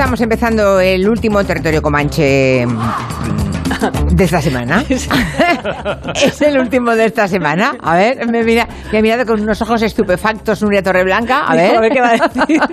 Estamos empezando el último territorio comanche de esta semana. es el último de esta semana. A ver, me, mira, me ha mirado con unos ojos estupefactos Nuria Torreblanca. A ver. A ver qué va a decir.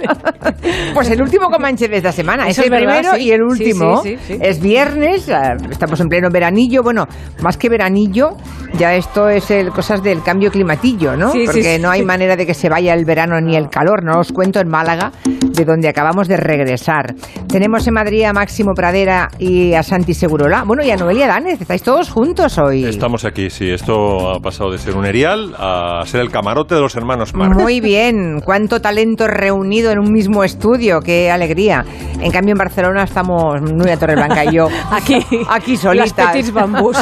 Pues el último Comanche de esta semana. Eso es el verdad, primero sí. y el último. sí, sí, sí. Es viernes, ah, estamos en pleno veranillo. Bueno, más que veranillo, ya esto es el, cosas del cambio climatillo, ¿no? Sí, sí, Porque no hay manera de que se vaya el verano ni el calor. No os cuento en Málaga, de donde acabamos de regresar. Tenemos en Madrid a Máximo Pradera y a Santi Segurola. Bueno, y a Noelia Estáis todos juntos hoy. Estamos aquí, sí. Esto ha pasado de ser un erial a ser el camarote de los hermanos Marx. Muy bien, cuánto talento reunido en un mismo estudio, qué alegría. En cambio en Barcelona estamos Nuria Torreblanca y yo Aquí, aquí las solitas. Petits Bambús.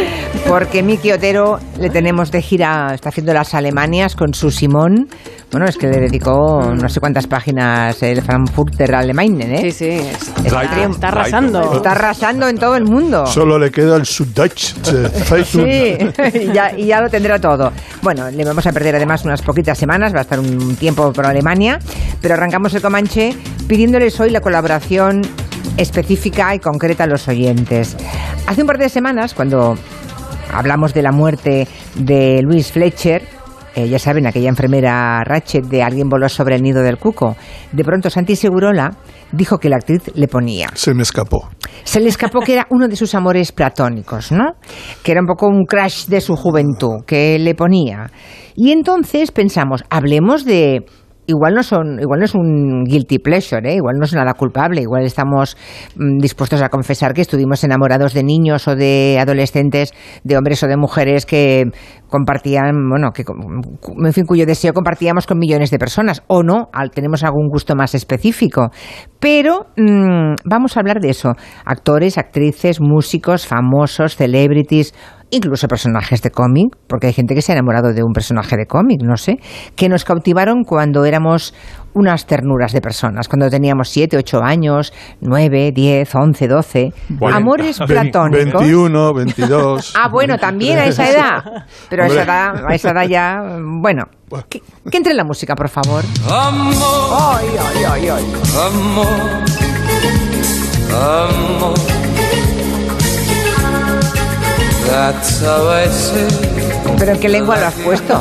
Porque Miki Otero le tenemos de gira, está haciendo las Alemanias con su Simón. Bueno, es que le dedicó no sé cuántas páginas el Frankfurter Allgemeine, ¿eh? Sí, sí. es- Está, Está, está arrasando. está arrasando en todo el mundo. Solo le queda el Süddeutsche Zeitung. Sí, y ya, y ya lo tendrá todo. Bueno, le vamos a perder además unas poquitas semanas, va a estar un tiempo por Alemania, pero arrancamos el Comanche pidiéndoles hoy la colaboración específica y concreta a los oyentes. Hace un par de semanas, cuando hablamos de la muerte de Luis Fletcher, eh, ya saben, aquella enfermera Ratchet de Alguien voló sobre el nido del cuco, de pronto Santi Segurola dijo que la actriz le ponía. Se me escapó. Se le escapó que era uno de sus amores platónicos, ¿no? Que era un poco un crash de su juventud, que le ponía. Y entonces pensamos, hablemos de... Igual no, son, igual no es un guilty pleasure, ¿eh? igual no es nada culpable, igual estamos mm, dispuestos a confesar que estuvimos enamorados de niños o de adolescentes, de hombres o de mujeres que compartían, bueno, que, en fin, cuyo deseo compartíamos con millones de personas, o no, al- tenemos algún gusto más específico. Pero mm, vamos a hablar de eso. Actores, actrices, músicos, famosos, celebrities, incluso personajes de cómic, porque hay gente que se ha enamorado de un personaje de cómic, no sé, que nos cautivaron cuando éramos unas ternuras de personas, cuando teníamos 7, 8 años, 9, 10, 11, 12. Cuarenta. Amores platónicos. 21, 22. Ah, bueno, también a esa edad. Pero a esa edad, a esa edad ya, bueno. Que, que entre la música, por favor. Amor, Ay, ay, ay, ay. amor, amor. Pero ¿en qué lengua lo has puesto?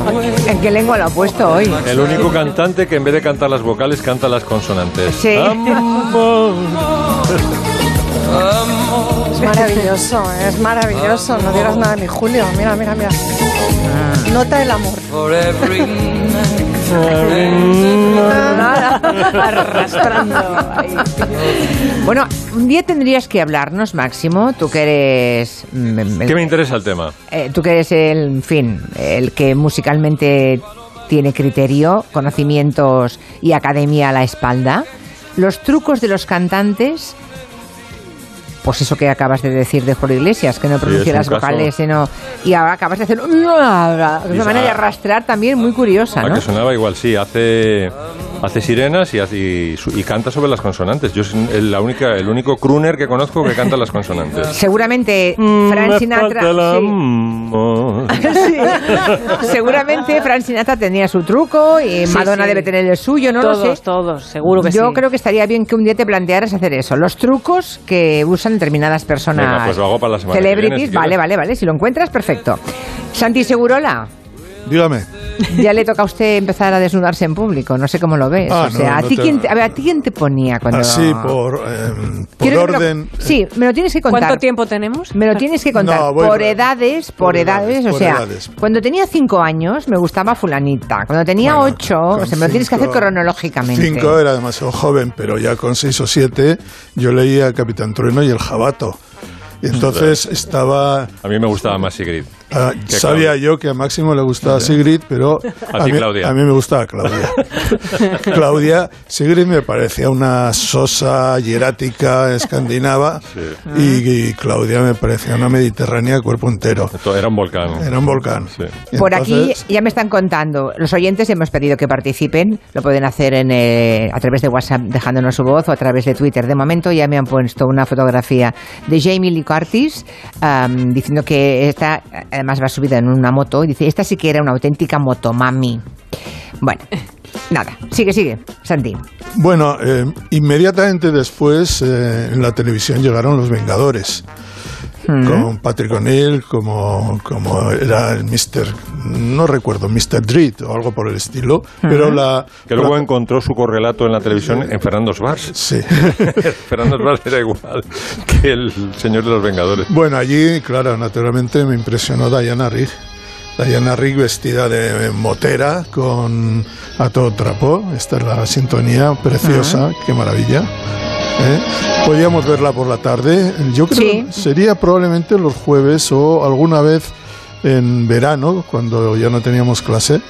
¿En qué lengua lo has puesto hoy? El único cantante que en vez de cantar las vocales canta las consonantes. Sí. Amor. Es maravilloso, es maravilloso. No digas nada de mi Julio. Mira, mira, mira. Nota el amor. Arrastrando. ahí. Bueno, un día tendrías que hablarnos, Máximo, tú que eres... mm, el- ¿Qué me interesa el tema? eh, tú que eres el, en fin, el que musicalmente tiene criterio, conocimientos y academia a la espalda, los trucos de los cantantes, pues eso que acabas de decir de Julio Iglesias, que no pronuncia es un las vocales, sino, y ahora acabas de hacer una manera de arrastrar también muy curiosa, ¿A ¿no? que sonaba igual? Sí, hace, hace sirenas y, hace- y canta sobre las consonantes. Yo soy el, la única, el único crooner que conozco que canta las consonantes. Seguramente Mm, Frank me Sinatra... falta el sí. amor. Sí. Seguramente Frank Sinatra tenía su truco y Madonna sí. debe tener el suyo, no todos, lo sé. todos, seguro que Yo sí. creo que estaría bien que un día te plantearas hacer eso. Los trucos que usan determinadas personas. Venga, pues lo hago para la semana que Celebrities, viene, si vale, vale, vale. Si lo encuentras, perfecto. Santi Segurola, Dígame. ya le toca a usted empezar a desnudarse en público. No sé cómo lo ves. Ah, o sea, no, ¿a, no ti te- quién te, a ver, ¿a ti quién te ponía cuando.? Así por, eh, por me lo- orden. sí, me lo tienes que contar. ¿Cuánto tiempo tenemos? Me lo tienes que contar. No, voy- por edades, por, por edades, edades, o por sea, edades. cuando tenía cinco años me gustaba fulanita. Cuando tenía Bueno, ocho, o sea, me lo tienes que hacer cronológicamente. Cinco era demasiado joven, pero ya con seis o siete yo leía Capitán Trueno y El Jabato. Y entonces estaba... A mí me gustaba más Sigrid. Ah, sabía Claudia. yo que a Máximo le gustaba Sigrid, pero A ti, mí, Claudia. a mí me gustaba Claudia. Claudia, Sigrid me parecía una sosa hierática escandinava y, y Claudia me parecía una mediterránea cuerpo entero. Esto Era un volcán. Era un volcán. Sí. Por aquí ya me están contando. Los oyentes hemos pedido que participen. Lo pueden hacer en, eh, a través de WhatsApp dejándonos su voz o a través de Twitter. De momento ya me han puesto una fotografía de Jamie Lee Curtis am, diciendo que esta además va subida en una moto y dice, esta sí que era una auténtica motomami. Bueno, Nada, sigue, sigue, Santi. Bueno, eh, inmediatamente después eh, en la televisión llegaron Los Vengadores. Con Patrick O'Neill como, como era el Mr. No recuerdo, Mr. Dread o algo por el estilo. Pero la. Que luego la- encontró su correlato en la televisión en Fernando Svars. Sí. Fernando Svars era igual que el señor de los Vengadores. Bueno, allí, claro, naturalmente me impresionó Diana Rigg. Diana Rigg vestida de motera con a todo trapo. Esta es la sintonía preciosa, qué maravilla. ¿Eh? Podíamos verla por la tarde. Yo creo Sí. que sería probablemente los jueves o alguna vez en verano, cuando ya no teníamos clase.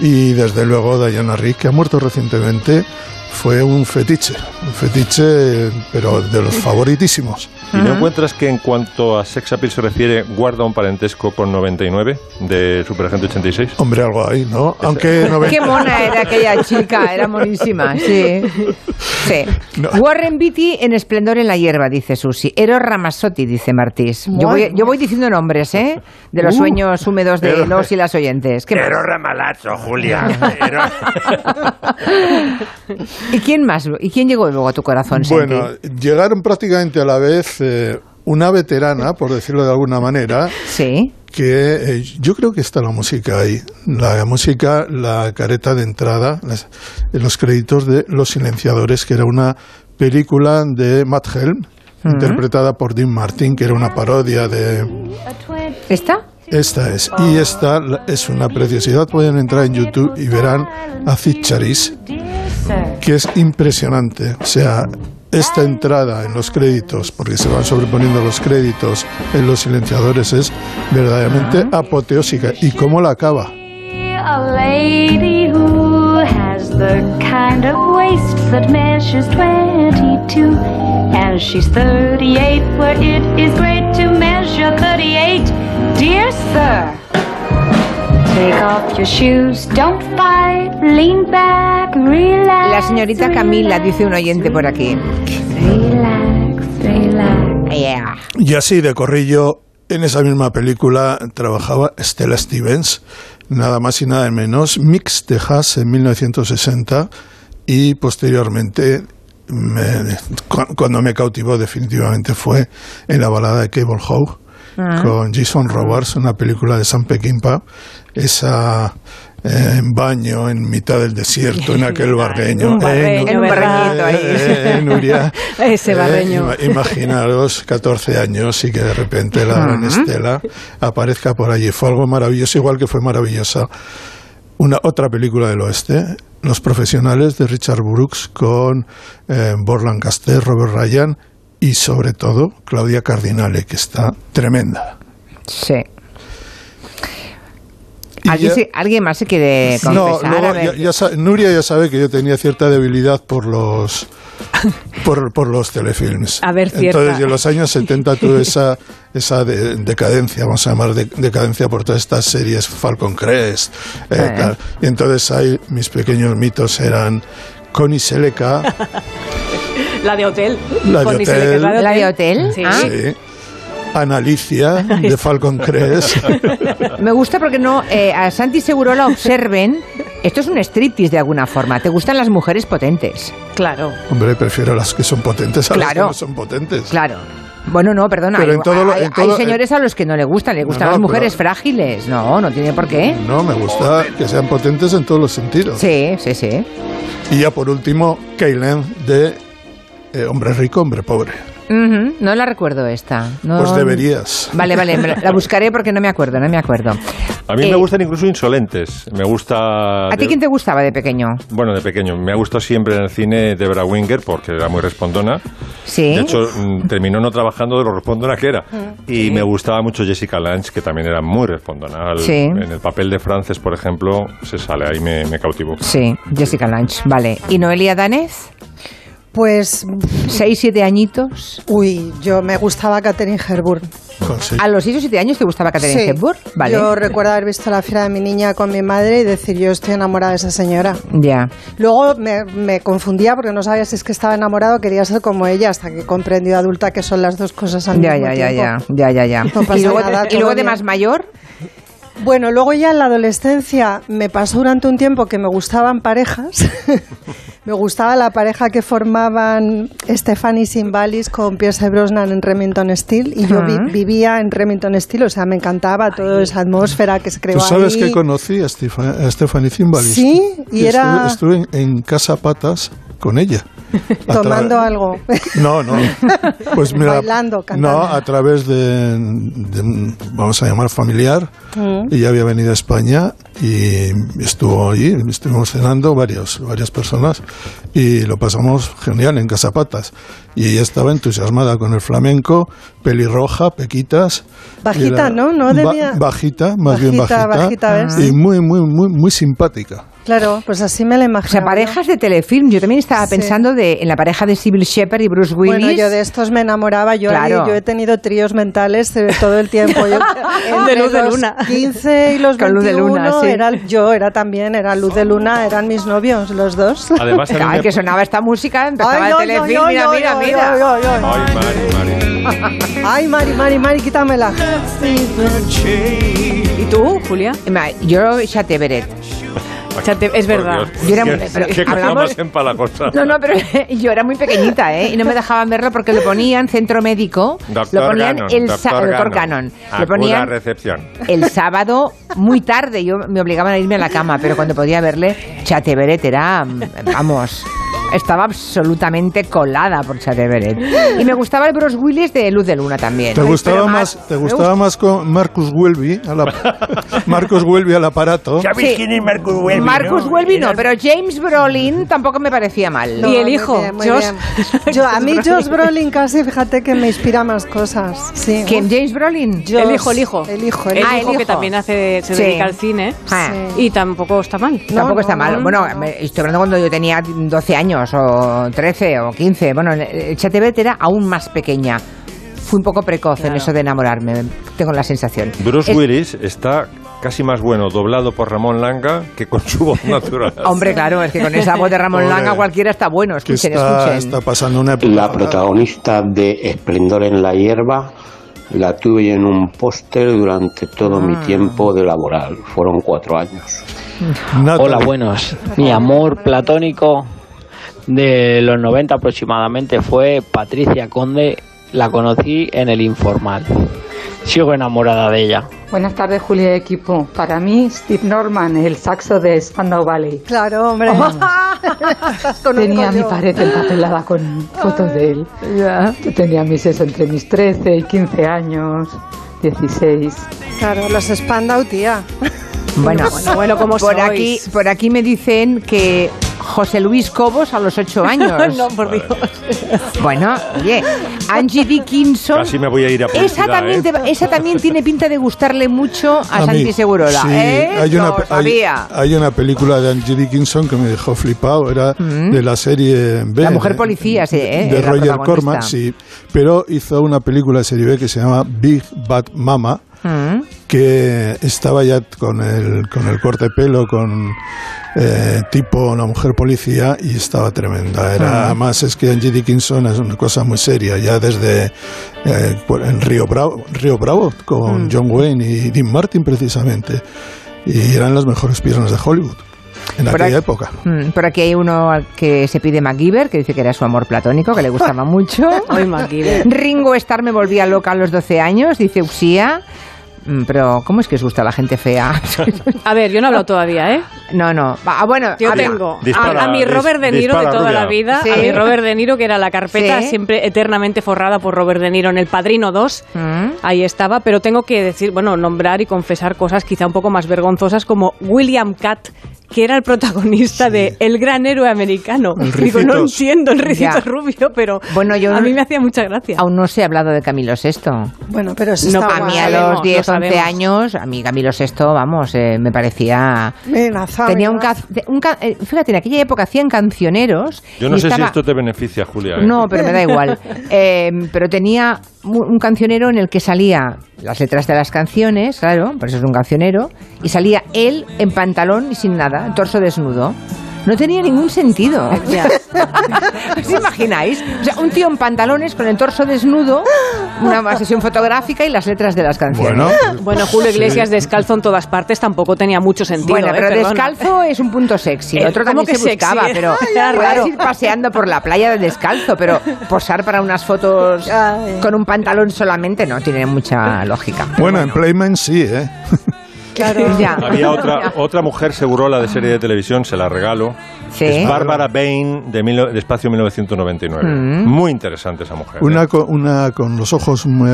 Y desde luego Diana Rigg, que ha muerto recientemente, fue un fetiche. Un fetiche, pero de los favoritísimos. ¿Y no encuentras que en cuanto a sex appeal se refiere, guarda un parentesco con 99 de Superagente 86? Hombre, algo ahí, ¿no? Aunque no Qué mona era aquella chica, era monísima, sí. sí. No. Warren Beatty en Esplendor en la hierba, dice Susi. Eros Ramazzotti, dice Martís. Yo voy, yo voy diciendo nombres, ¿eh? De los sueños húmedos de los y las oyentes. ¿Qué más? Ramalazo, Julia. ¿Y quién más? ¿Y quién llegó luego a tu corazón, Santi? Bueno, llegaron prácticamente a la vez eh, una veterana, por decirlo de alguna manera, Sí. que eh, yo creo que está la música ahí. La música, la careta de entrada, las- en los créditos de Los Silenciadores, que era una película de Matt Helm, interpretada por Dean Martin, que era una parodia de... ¿Esta? Esta es. Y esta es una preciosidad. Pueden entrar en YouTube y verán a Cid Charis, que es impresionante. O sea, esta entrada en los créditos, porque se van sobreponiendo los créditos en los silenciadores, es verdaderamente apoteósica. ¿Y cómo la acaba? La señorita Camila, dice un oyente por aquí. Relax, relax. Yeah. Y así de corrillo, en esa misma película trabajaba Stella Stevens, nada más y nada menos, Mix Texas en 1960 y posteriormente me- cu- cuando me cautivó definitivamente fue en la balada de Cable Howe con Jason Robards, una película de Sam Peckinpah, esa eh, en baño en mitad del desierto, en aquel barreño. Un barreño, En un ¿verdad? barreñito ahí. Eh, eh. Ese barreño. ima- imaginaros 14 años y que de repente la gran Estela aparezca por allí. Fue algo maravilloso, igual que fue maravillosa una otra película del oeste, Los Profesionales de Richard Brooks con eh, Burt Lancaster, Robert Ryan y sobre todo Claudia Cardinale, que está tremenda. Sí. ¿Alguien, ya- ¿Alguien más se quiere No, confesar? luego A ver. ya- ya Nuria ya sabe que yo tenía cierta debilidad por los por, por los telefilms. A ver, cierta. Entonces, yo en los años 70 tuve esa, esa de- decadencia, vamos a llamar de- decadencia por todas estas series, Falcon Crest, eh, Eh. tal. Y entonces ahí mis pequeños mitos eran Connie Seleca, La de hotel. La de hotel. ¿La de hotel? Sí. Ah. sí, Analicia de Falcon Crest. Me gusta porque no eh, a Santi Segurola observen. Esto es un striptease de alguna forma. ¿Te gustan las mujeres potentes? Claro. Hombre, prefiero las que son potentes a las que Claro. no son potentes. Claro. Bueno, no, perdona. Pero hay, en todo lo- hay- en todo- hay señores a los que no le gustan, le gustan no, las mujeres pero- frágiles. No, no tiene por qué. No, me gusta que sean potentes en todos los sentidos. Sí, sí, sí. Y ya por último, Kaylen de eh, Hombre Rico, Hombre Pobre. No la recuerdo esta. No- Pues deberías. Vale, vale, la buscaré porque no me acuerdo, no me acuerdo. A mí Eh, me gustan incluso insolentes. Me gusta... ¿A ti de- quién te gustaba de pequeño? Bueno, de pequeño. Me ha gustado siempre en el cine Debra Winger porque era muy respondona. Sí. De hecho, mm, terminó no trabajando de lo respondona que era. Y me gustaba mucho Jessica Lange, que también era muy respondona. Al- Sí. En el papel de Frances, por ejemplo, se sale ahí, me, me cautivó. Sí, Jessica Lange, vale. ¿Y Noelia Danez? Pues, ¿Seis, siete añitos? uy, yo me gustaba Catherine seis- ¿A los seis o siete años te gustaba Catherine Sí. Hepburn? Vale. Yo recuerdo haber visto la fiera de mi niña con mi madre y decir, yo estoy enamorada de esa señora. Ya. Luego me, me confundía porque no sabía si es que estaba enamorado o quería ser como ella hasta que comprendí de adulta que son las dos cosas al Ya, mismo ya, ya, ya, tiempo. ya, ya, ya. No pasa y luego, nada, y luego de más mayor, Bueno, luego ya en la adolescencia me pasó durante un tiempo que me gustaban parejas. me gustaba la pareja que formaban Stephanie Simbalis con Pierce Brosnan en Remington Steel y yo vi- vivía en Remington Steel, o sea, me encantaba toda esa atmósfera que se creó Tú sabes ahí. que conocí a, Stephanie Zimbalist. Sí, y era- Estuve, estuve en, en Casa Patas con ella. Tomando algo. No, no. Pues mira, Bailando, cantando. No, a través de, de vamos a llamar familiar. Mm. Ella había venido a España y estuvo allí, estuvimos cenando varios, varias personas y lo pasamos genial en Casapatas. Y ella estaba entusiasmada con el flamenco, pelirroja, pequitas. Bajita, ¿no? No ba- debía- bajita, más bien Bajita, bajita. bajita, ¿ves? Y muy, muy, muy, muy simpática. Claro, pues así me la O imagino. sea, parejas de telefilm. Yo también estaba Sí. pensando de, en la pareja de Sybil Shepherd y Bruce Willis. Bueno, yo de estos me enamoraba. Yo, Claro. yo he tenido tríos mentales eh, todo el tiempo. Yo, entre luz de luna. 15 y los Con luz de 21 luna, sí. era, yo era también, era luz de luna, eran mis novios, los dos. Además, Ay, que sonaba esta música, empezaba el ay, telefilm, ay, mira, ay, mira, ay, mira. ay, Mari, Mari. Ay, Mari, Mari, Mari, quítamela. ¿Y tú, Julia? Ma- Yo, Chate Beret. O sea, te- es verdad. Dios. Yo era muy- pero qué cosa hablamos- más. No, no, pero yo era muy pequeñita, ¿eh? Y no me dejaban verlo porque lo ponían centro médico. Doctor lo ponían Gannon, el, doctor doctor. Cannon. Lo ponían recepción. el sábado muy tarde. Yo me obligaban a irme a la cama, pero cuando podía verle, Chate Beret era, vamos, estaba absolutamente colada por Chate Beret. Y me gustaba el Bruce Willis de Luz de Luna también. ¿Te gustaba más, te gustaba más con Marcus Welby, Marcus Welby al aparato? Sí. Marcus Welby no, pero James Brolin tampoco me parecía mal. Y el muy hijo, bien, muy Josh. bien. Yo, a mí Josh Brolin casi, fíjate que me inspira más cosas. Sí. ¿Quién? ¿James Brolin? Josh, el hijo, el hijo. El hijo, el El Ah, hijo. que también hace, se Sí. dedica al cine. Ah. Sí. Y tampoco está mal. No, Tampoco está no, mal. no, bueno, no. me- estoy hablando cuando yo tenía 12 años o 13 o 15. Bueno, el Chatebet era aún más pequeña. Fui un poco precoz en Claro. eso de enamorarme, tengo la sensación. Bruce Es- Willis está casi más bueno doblado por Ramón Langa que con su voz natural. Hombre, claro, es que con esa voz de Ramón. Langa cualquiera está bueno. Escuchen, está, escuchen. está pasando una época. La protagonista de Esplendor en la hierba la tuve en un póster durante todo mi tiempo de laboral. Fueron cuatro años. Natalie. Hola, buenos. Mi amor platónico de los 90 aproximadamente fue Patricia Conde. La conocí en el informal. Sigo enamorada de ella. Buenas tardes, Julia y equipo. Para mí, Steve Norman, el saxo de Spandau Ballet. Claro, hombre. Conozco Tenía mi pared empapelada con fotos de él. Yo tenía mis eso entre mis 13 y 15 años, 16. Claro, los Spandau, tía. Bueno, Bueno, bueno, ¿cómo por sois? aquí, por aquí me dicen que José Luis Cobos a los 8 años. no, por Dios. Bueno, oye, Angie Dickinson. Casi me voy a ir a Esa también, ¿eh? te- esa también tiene pinta de gustarle mucho a, A Santi Segurola. sí, ¿Eh? hay, una, Lo hay, sabía. hay una película de Angie Dickinson que me dejó flipado, era de la serie B. La mujer policía, sí, ¿eh? De Roger. Corman, sí. Pero hizo una película de serie B que se llama Big Bad Mama, Mm. Que estaba ya con el, con el corte de pelo, con eh, tipo una mujer policía y estaba tremenda. Era, Además es que Angie Dickinson es una cosa muy seria, ya desde eh, en Río Bravo, Río Bravo con John Wayne y Dean Martin precisamente. Y eran las mejores piernas de Hollywood en Por aquella aquí- época. Mm, Por aquí hay uno al que se pide MacGyver, que dice que era su amor platónico, que le gustaba mucho. Ay, MacGyver. Ringo Starr me volvía loca a los 12 años, dice Usía. Mm, Pero, ¿cómo es que os gusta la gente fea? A ver, yo no he hablado todavía, ¿eh? no, no. Ah, bueno, Yo tengo Dispara, a, a mi Robert De Niro de toda rubia. la vida, Sí. a mi Robert De Niro, que era la carpeta Sí. siempre eternamente forrada por Robert De Niro en El Padrino 2. Mm. Ahí estaba, pero tengo que decir, bueno, nombrar y confesar cosas quizá un poco más vergonzosas como William Catt, que era el protagonista de El gran héroe americano. Digo, no entiendo el ricito Ya. rubio, pero Bueno, yo a no- mí me hacía mucha gracia. Aún no se ha hablado de Camilo VI. Bueno, pero eso No, está A mí a los 10, lo 11 sabemos. años, a mí Camilo VI, vamos, eh, me parecía... Amenaza, Tenía un, amenaza. ca- de- un ca- eh, Fíjate, en aquella época hacían cancioneros. Yo no y sé si esto te beneficia, Julia. ¿eh? No, pero me da igual. Eh, pero tenía un cancionero en el que salía las letras de las canciones, claro, por eso es un cancionero, y salía él en pantalón y sin nada, torso desnudo. No tenía ningún sentido. ¿Os imagináis? O sea, un tío en pantalones con el torso desnudo, una sesión fotográfica y las letras de las canciones. Bueno, Bueno, Julio Iglesias descalzo en todas partes tampoco tenía mucho sentido. Bueno, ¿eh? pero Perdona. descalzo es un punto sexy. Eh, Otro ¿cómo también que se buscaba, sexy? pero Era puedes raro. ir paseando por la playa de descalzo, pero posar para unas fotos con un pantalón solamente no tiene mucha lógica. bueno, en Playman sí, ¿eh? Claro. Ya. Había otra, otra mujer segurola de serie de televisión, se la regalo. Sí. Es Bárbara Bain, de, mil- de Espacio 1999. Mm. Muy interesante esa mujer. Una ¿eh? con, una con los ojos muy,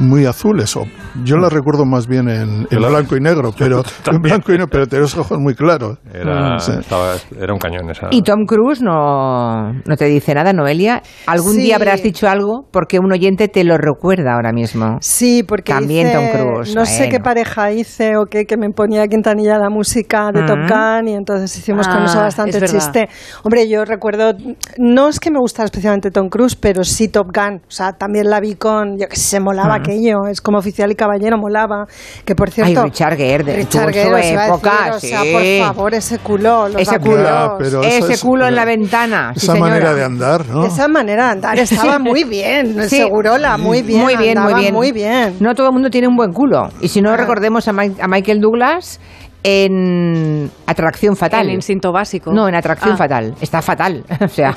muy azules. O, yo la recuerdo más bien en, en blanco y negro, pero en blanco y negro, pero tiene los ojos muy claros. Era, Sí. estaba- era un cañón esa. Y Tom Cruise no, no te dice nada, Noelia. ¿Algún Sí. día habrás dicho algo? Porque un oyente te lo recuerda ahora mismo. Sí, porque También hice- Tom Cruise, no sé bueno. qué pareja hice o qué, que me ponía Quintanilla la música de Top Mm. Gun y entonces hicimos con Ah, eso bastante es chiste. Hombre, yo recuerdo, no es que me gustara especialmente Tom Cruise, pero sí Top Gun. O sea, también la vi con, yo que sé, se molaba Mm. aquello, es como oficial y caballero, molaba. Que por cierto... Ay, Richard Gere, de- Richard su Gere, a época, decir, o sea, por sí. favor, ese culo, los Ese culo. Ya, pero Ese es- culo en la ventana. sí, Esa señora. manera de andar, ¿no? Esa manera de andar estaba muy bien, Sí. Segurola, muy bien, muy bien, muy bien. muy bien. No todo el mundo tiene un buen culo. Y si no, Ah. recordemos a, Mike- a Michael Douglas en Atracción Fatal. El instinto básico. No, en Atracción Ah. Fatal. Está fatal. O sea,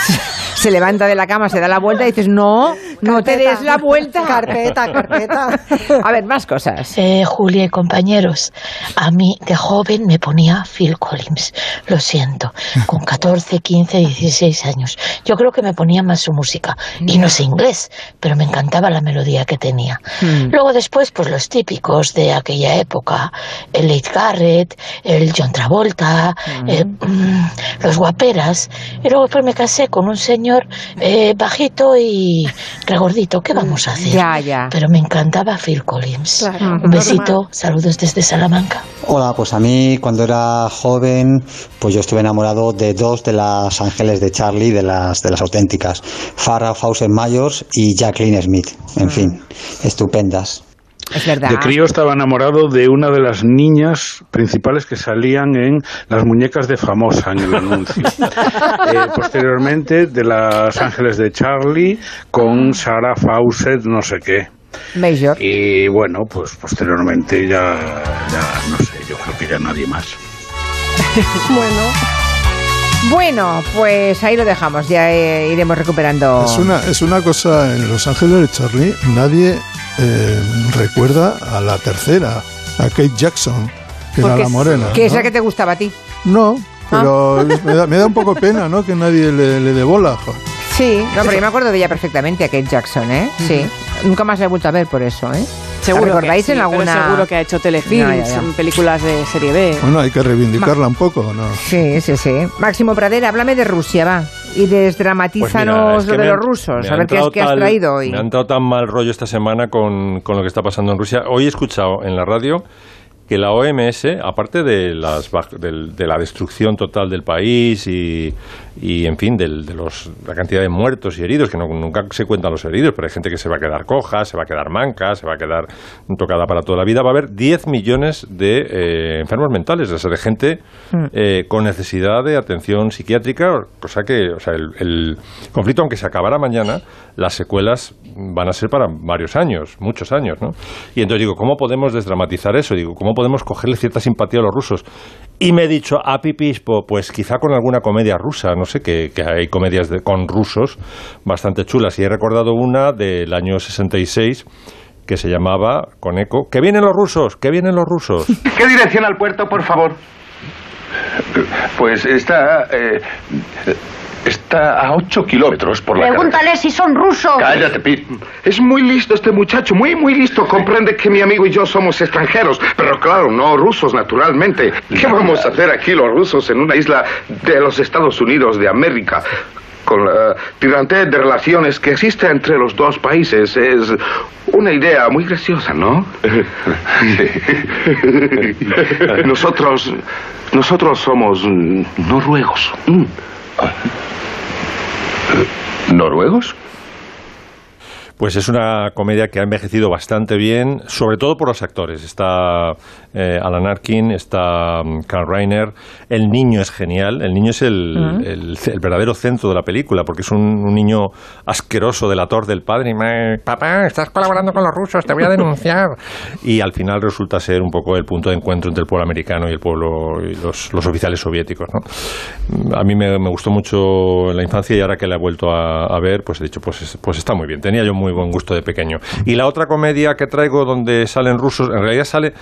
se levanta de la cama, se da la vuelta y dices, no, no te des la vuelta. Carpeta, carpeta. A ver, más cosas. Eh, Julia y compañeros, a mí de joven me ponía Phil Collins, lo siento, con 14, 15, 16 años. Yo creo que me ponía más su música, y no sé inglés, pero me encantaba la melodía que tenía. Mm. Luego después, pues los típicos de aquella época, el Leigh Garrett, el John Travolta, eh, mm, los guaperas, y luego después me casé con un señor eh, bajito y regordito, ¿qué vamos a hacer? Ya, ya. Pero me encantaba Phil Collins. Claro, Un besito, normal. saludos desde Salamanca. Hola, pues a mí cuando era joven, pues yo estuve enamorado de dos de las ángeles de Charlie, de las de las auténticas, Farrah Fawcett Mayors y Jacqueline Smith. En fin, estupendas. Es verdad. De crío estaba enamorado de una de las niñas principales que salían en las muñecas de famosa en el anuncio. Eh, posteriormente de las Ángeles de Charlie con Sarah Fawcett, no sé qué. Major. Y bueno, pues posteriormente ya, ya no sé, yo creo que ya nadie más. Bueno, Bueno, pues ahí lo dejamos. Ya eh, iremos recuperando. Es una, es una cosa, en Los Ángeles de Charlie, nadie eh, recuerda a la tercera, a Kate Jackson, que era la morena. Que es ¿no? la que te gustaba a ti. No, pero me, da, me da un poco pena, ¿no? Que nadie le, le dé bola. jo. Sí, no, pero yo me acuerdo de ella perfectamente, a Kate Jackson, ¿eh? Sí. Nunca más la he vuelto a ver por eso, ¿eh? Seguro ¿La recordáis que sí, en pero alguna...? seguro que ha hecho telefilms, No, películas de serie B. Bueno, hay que reivindicarla un poco, ¿no? Sí, sí, sí. Máximo Pradera, háblame de Rusia, va. Y Pues desdramatízanos mira, es que lo de los rusos. A ver qué, es, qué has tal- traído hoy. Me han dado tan mal rollo esta semana con, con lo que está pasando en Rusia. Hoy he escuchado en la radio que la OMS, aparte de, las, de la destrucción total del país y, y, en fin, del- de los, la cantidad de muertos y heridos, que no- nunca se cuentan los heridos, pero hay gente que se va a quedar coja, se va a quedar manca, se va a quedar tocada para toda la vida, va a haber 10 millones de eh, enfermos mentales, o sea, de gente eh, con necesidad de atención psiquiátrica, cosa que, o sea, el, el conflicto, aunque se acabara mañana, las secuelas van a ser para varios años, muchos años, ¿no? Y entonces digo, ¿cómo podemos desdramatizar eso? Digo, ¿cómo podemos cogerle cierta simpatía a los rusos? Y me he dicho, a Pipispo, pues quizá con alguna comedia rusa, no sé, que, que hay comedias de- con rusos bastante chulas. Y he recordado una del año 66 que se llamaba, con eco, ¡Que vienen los rusos! ¡Que vienen los rusos! ¿Qué dirección al puerto, por favor? Pues está. eh, está a 8 kilómetros por la carretera. Pregúntale si son rusos. Cállate, Pete. Es muy listo este muchacho, muy, muy listo. Comprende que mi amigo y yo somos extranjeros, pero claro, no rusos, naturalmente. ¿Qué vamos a hacer aquí los rusos en una isla de los Estados Unidos de América? Con la tirantez de relaciones que existe entre los dos países. Es una idea muy graciosa, ¿no? Nosotros. Nosotros somos mm, noruegos. ¿Noruegos? Pues es una comedia que ha envejecido bastante bien, sobre todo por los actores. Está eh, Alan Arkin, está mm, Carl Reiner. El niño es genial. El niño es el, el- el verdadero centro de la película, porque es un, un niño asqueroso delator del padre. Y me- papá, estás colaborando con los rusos, te voy a denunciar. y al final resulta ser un poco el punto de encuentro entre el pueblo americano y el pueblo y los, los oficiales soviéticos. ¿no? A mí me, me gustó mucho en la infancia y ahora que la he vuelto a, a ver, pues he dicho, pues, es- pues está muy bien. Tenía yo muy buen gusto de pequeño. Y la otra comedia que traigo donde salen rusos, en realidad sale,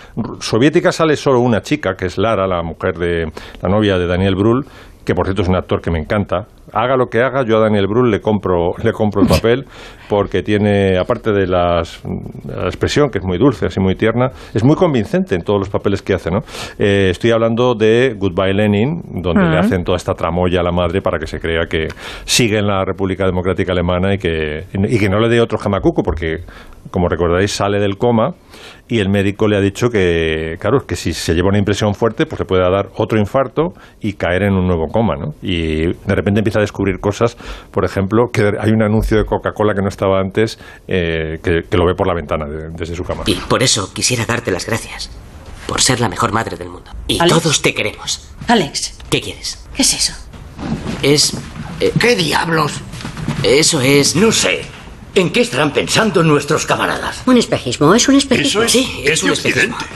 soviética sale solo una chica, que es Lara, la mujer de, la novia de Daniel Brühl, que por cierto es un actor que me encanta. Haga lo que haga, yo a Daniel Brühl le compro, le compro el papel porque tiene, aparte de las, la expresión, que es muy dulce, así muy tierna, es muy convincente en todos los papeles que hace. ¿no? Eh, estoy hablando de Goodbye Lenin, donde le Ujú. hacen toda esta tramoya a la madre para que se crea que sigue en la República Democrática Alemana y que, y que no le dé otro jamacuco, porque, como recordáis, sale del coma y el médico le ha dicho que, claro, que si se lleva una impresión fuerte, pues le puede dar otro infarto y caer en un nuevo coma, ¿no? Y de repente empieza a descubrir cosas, por ejemplo, que hay un anuncio de Coca-Cola que no estaba antes, eh, que, que lo ve por la ventana de- desde su cama. Y por eso quisiera darte las gracias. Por ser la mejor madre del mundo. Y Alex. todos te queremos. Alex, ¿Qué quieres? ¿qué es eso? Es... eh, ¿Qué diablos? Eso es... No sé. ¿En qué estarán pensando nuestros camaradas? Un espejismo, es un espejismo. Eso es- Sí, es, es un espejismo.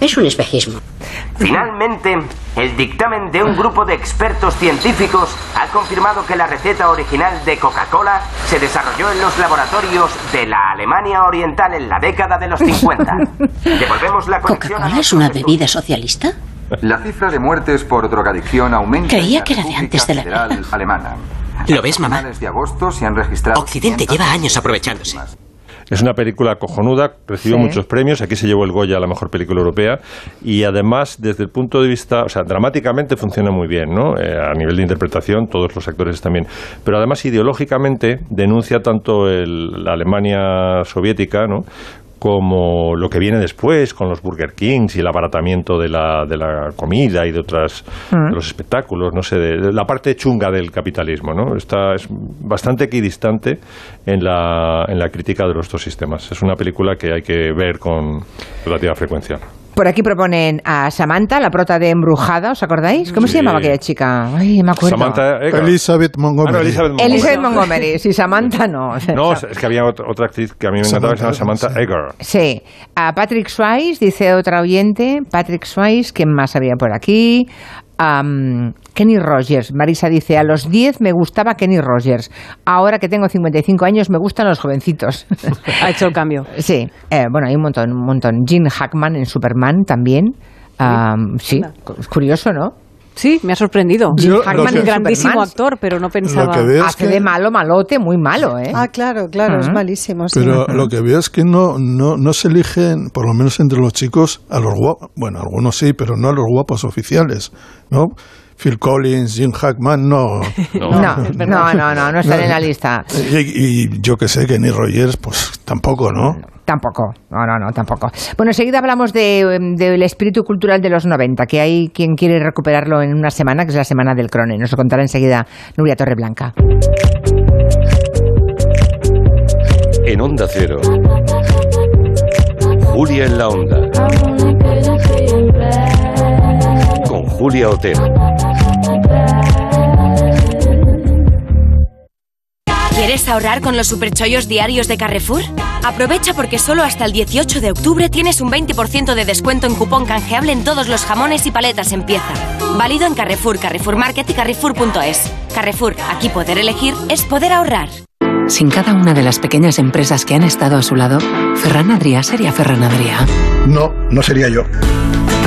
Es un espejismo. Finalmente, el dictamen de un grupo de expertos científicos ha confirmado que la receta original de Coca-Cola se desarrolló en los laboratorios de la Alemania Oriental en la década de los 50. Devolvemos la ¿Coca-Cola es una bebida socialista? La cifra de muertes por drogadicción aumenta. Creía que era de antes de la Federal Alemana. ¿Lo ves, mamá? A finales de agosto se han registrado. Occidente lleva años aprovechándose. Es una película cojonuda, recibió Sí. muchos premios, aquí se llevó el Goya a la mejor película europea y además desde el punto de vista, o sea, dramáticamente funciona muy bien, ¿no? Eh, a nivel de interpretación todos los actores están bien, pero además ideológicamente denuncia tanto el- la Alemania soviética, ¿no? Como lo que viene después con los Burger Kings y el abaratamiento de la, de la comida y de otras Mm. de los espectáculos, no sé, de, de la parte chunga del capitalismo, ¿no? Está es bastante equidistante en la, en la crítica de los dos sistemas. Es una película que hay que ver con relativa frecuencia. Por aquí proponen a Samantha, la prota de Embrujada, ¿os acordáis? ¿Cómo Sí. se llamaba aquella chica? Ay, me acuerdo. Samantha. Elizabeth Montgomery. Ah, no, Elizabeth Montgomery. Elizabeth Montgomery, sí, Samantha no. No, es que había otra, otra actriz que a mí me encantaba, que se llama Samantha Eggar. Sí, a Patrick Swayze, dice otra oyente, Patrick Swayze, ¿quién más había por aquí? Am, Kenny Rogers, Marisa dice, a los 10 me gustaba Kenny Rogers, ahora que tengo 55 años me gustan los jovencitos. Ha hecho el cambio. Sí, eh, bueno, hay un montón, un montón. Gene Hackman en Superman también. Am, sí, es curioso, ¿no? Sí, me ha sorprendido. Yo, Hackman, que- grandísimo Superman. actor, pero no pensaba... Hace de malo, malote, muy malo, ¿eh? Ah, claro, claro, es Ujú. malísimo. sí. Pero lo que veo es que no, no, no se eligen, por lo menos entre los chicos, a los guapos. Bueno, algunos sí, pero no a los guapos oficiales, ¿no? Phil Collins, Jim Hackman, no. No, no, no, no, no están en la lista. Y, y yo que sé, Kenny Rogers, pues tampoco, ¿no? Tampoco, no, no, no, tampoco. Bueno, enseguida hablamos de, em, del espíritu cultural de los 90, que hay quien quiere recuperarlo en una semana, que es la semana del Crone. Nos lo contará enseguida Nuria Torreblanca. En Onda Cero. Julia en la Onda. Con Julia Otero. ¿Quieres ahorrar con los superchollos diarios de Carrefour? Aprovecha porque solo hasta el 18 de octubre tienes un 20% de descuento en cupón canjeable en todos los jamones y paletas en pieza. Válido en Carrefour, Carrefour Market y Carrefour.es. Carrefour, aquí poder elegir es poder ahorrar. Sin cada una de las pequeñas empresas que han estado a su lado, Ferran Adrià sería Ferran Adrià. No, no sería yo.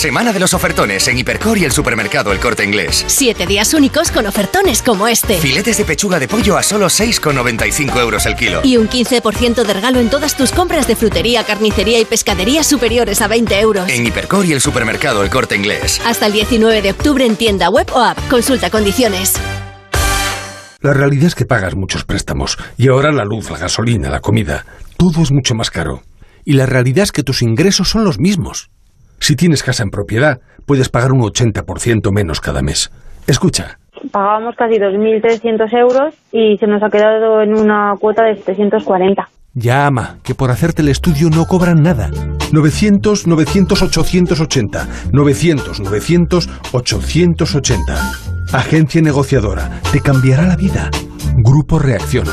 Semana de los ofertones en Hipercor y el supermercado El Corte Inglés. Siete días únicos con ofertones como este. Filetes de pechuga de pollo a solo 6,95 euros el kilo. Y un 15% de regalo en todas tus compras de frutería, carnicería y pescadería superiores a 20 euros. En Hipercor y el supermercado El Corte Inglés. Hasta el 19 de octubre en tienda web o app. Consulta condiciones. La realidad es que pagas muchos préstamos y ahora la luz, la gasolina, la comida, todo es mucho más caro. Y la realidad es que tus ingresos son los mismos. Si tienes casa en propiedad, puedes pagar un 80% menos cada mes. Escucha, Pagábamos casi 2.300 euros y se nos ha quedado en una cuota de 740. llama, que por hacerte el estudio no cobran nada. 900 900 880. 900 900 880. Agencia negociadora. Te cambiará la vida. Grupo Reacciona.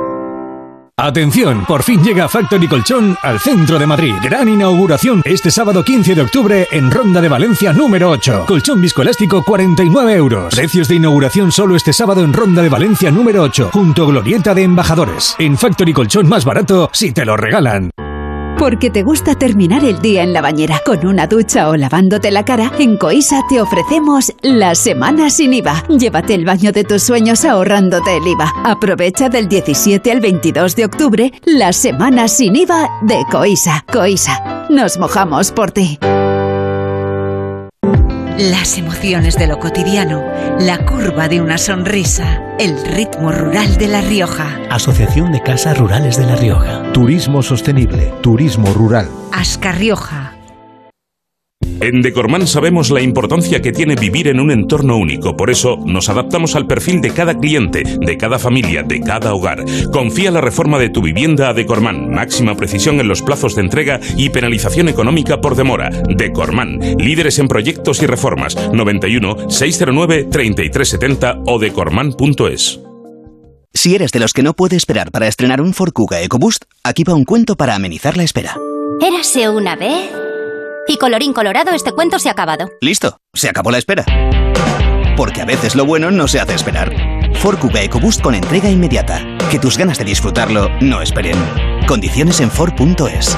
Atención, por fin llega Factory Colchón al centro de Madrid. Gran inauguración este sábado 15 de octubre en Ronda de Valencia número 8. Colchón viscoelástico 49 euros. Precios de inauguración solo este sábado en Ronda de Valencia número 8, junto a Glorieta de Embajadores. En Factory Colchón más barato si te lo regalan. Porque te gusta terminar el día en la bañera con una ducha o lavándote la cara, en Coisa te ofrecemos la semana sin IVA. Llévate el baño de tus sueños ahorrándote el IVA. Aprovecha del 17 al 22 de octubre la semana sin IVA de Coisa. Coisa, nos mojamos por ti. Las emociones de lo cotidiano, la curva de una sonrisa, el ritmo rural de La Rioja. Asociación de Casas Rurales de La Rioja. Turismo sostenible, turismo rural. Asca Rioja. En Decorman sabemos la importancia que tiene vivir en un entorno único, por eso nos adaptamos al perfil de cada cliente, de cada familia, de cada hogar. Confía la reforma de tu vivienda a Decorman, máxima precisión en los plazos de entrega y penalización económica por demora. Decorman, líderes en proyectos y reformas, 91 609 3370 o decorman.es. Si eres de los que no puede esperar para estrenar un Ford Kuga EcoBoost, aquí va un cuento para amenizar la espera. Érase una vez. Y colorín colorado, este cuento se ha acabado. Listo, se acabó la espera. Porque a veces lo bueno no se hace esperar. Ford Kuga EcoBoost con entrega inmediata. Que tus ganas de disfrutarlo no esperen. Condiciones en Ford.es.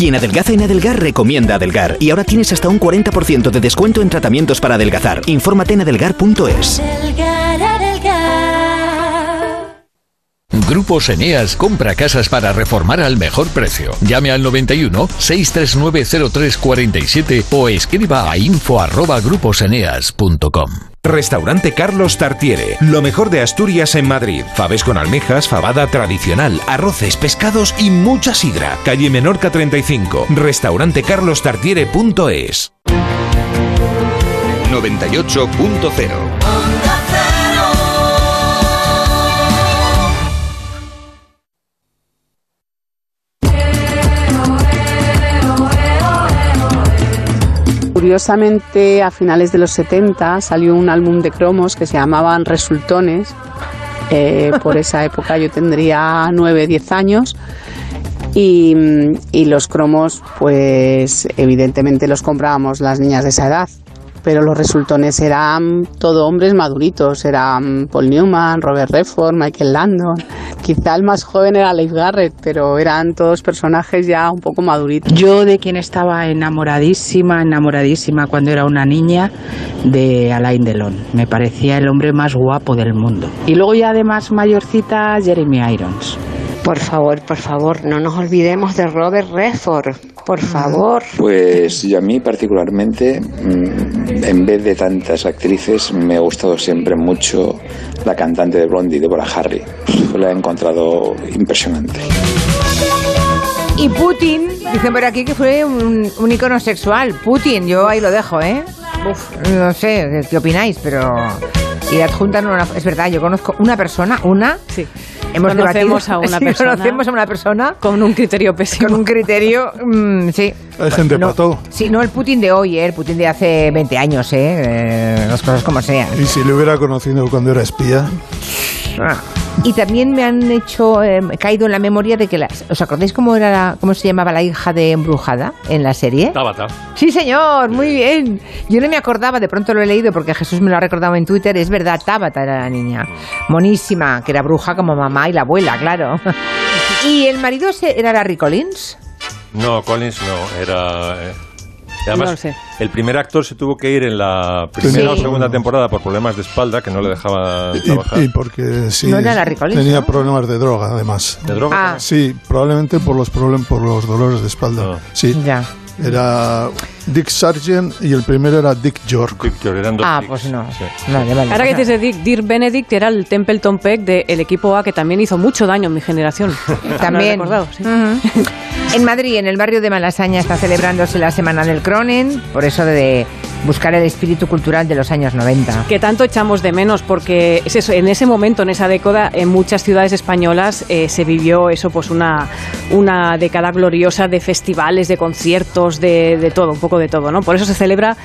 Quien adelgaza en Adelgar recomienda Adelgar y ahora tienes hasta un 40% de descuento en tratamientos para adelgazar. Infórmate en adelgar.es. Grupos Eneas compra casas para reformar al mejor precio. Llame al 91 639 0347 o escriba a info@gruposeneas.com. Restaurante Carlos Tartiere, lo mejor de Asturias en Madrid. Faves con almejas, fabada tradicional, arroces, pescados y mucha sidra. Calle Menorca 35, restaurantecarlostartiere.es. 98.0 Curiosamente, a finales de los 70 salió un álbum de cromos que se llamaban Resultones. Eh, por esa época yo tendría 9, 10 años. Y, y los cromos, pues evidentemente los comprábamos las niñas de esa edad. Pero los resultones eran todo hombres maduritos. Eran Paul Newman, Robert Redford, Michael Landon. Quizá el más joven era Leif Garrett, pero eran todos personajes ya un poco maduritos. Yo de quien estaba enamoradísima, enamoradísima cuando era una niña, de Alain Delon. Me parecía el hombre más guapo del mundo. Y luego ya además mayorcita, Jeremy Irons. Por favor, por favor, no nos olvidemos de Robert Redford. Por favor. Pues yo a mí particularmente, mm, en vez de tantas actrices, me ha gustado siempre mucho la cantante de Blondie, Deborah Harry. La he encontrado impresionante. Y Putin, dicen por aquí que fue un, un icono sexual. Putin, yo ahí lo dejo, ¿eh? Uf, no sé qué opináis, pero... Y adjuntan una... Es verdad, yo conozco una persona, una... Sí. Hemos Conocemos debatido- a una sí, persona conocemos a una persona con un criterio pésimo. con un criterio, mm, sí. Hay gente No, para todo. Sí, no el Putin de hoy, ¿eh? el Putin de hace 20 años, ¿eh? Eh, las cosas como sean. Y si le hubiera conocido cuando era espía, Y también me han hecho, eh, he caído en la memoria de que las, ¿os acordáis cómo era, la- cómo se llamaba la hija de embrujada en la serie? Tabata. Sí, señor, muy bien. Yo no me acordaba, de pronto lo he leído porque Jesús me lo ha recordado en Twitter. Es verdad, Tabata era la niña. Monísima, que era bruja como mamá y la abuela, claro. ¿Y el marido era Larry Collins? No, Collins no, era... eh, Además, No lo sé. el primer actor se tuvo que ir en la primera Sí. o segunda temporada por problemas de espalda que no le dejaban y, trabajar. y porque sí, No era Larry Collins, tenía ¿no? problemas de droga, además. ¿De droga? Ah. Sí, probablemente por los problemas, por los dolores de espalda. Sí. Ya. Era Dick Sargent y el primero era Dick York. Dick York, eran dos Ah, Dicks. pues no. Sí. Vale, vale. Ahora que dices de Dick, Dirk Benedict era el Templeton Peck del equipo A que también hizo mucho daño en mi generación. ¿Lo has También. recordado? Sí. Ujú. En Madrid, en el barrio de Malasaña, está celebrándose la Semana del Cronen, por eso de buscar el espíritu cultural de los años 90. que tanto echamos de menos porque es eso, en ese momento, en esa década, en muchas ciudades españolas eh, se vivió eso, pues una, una década gloriosa de festivales, de conciertos, de, de todo, un poco de todo, ¿no? Por eso se celebra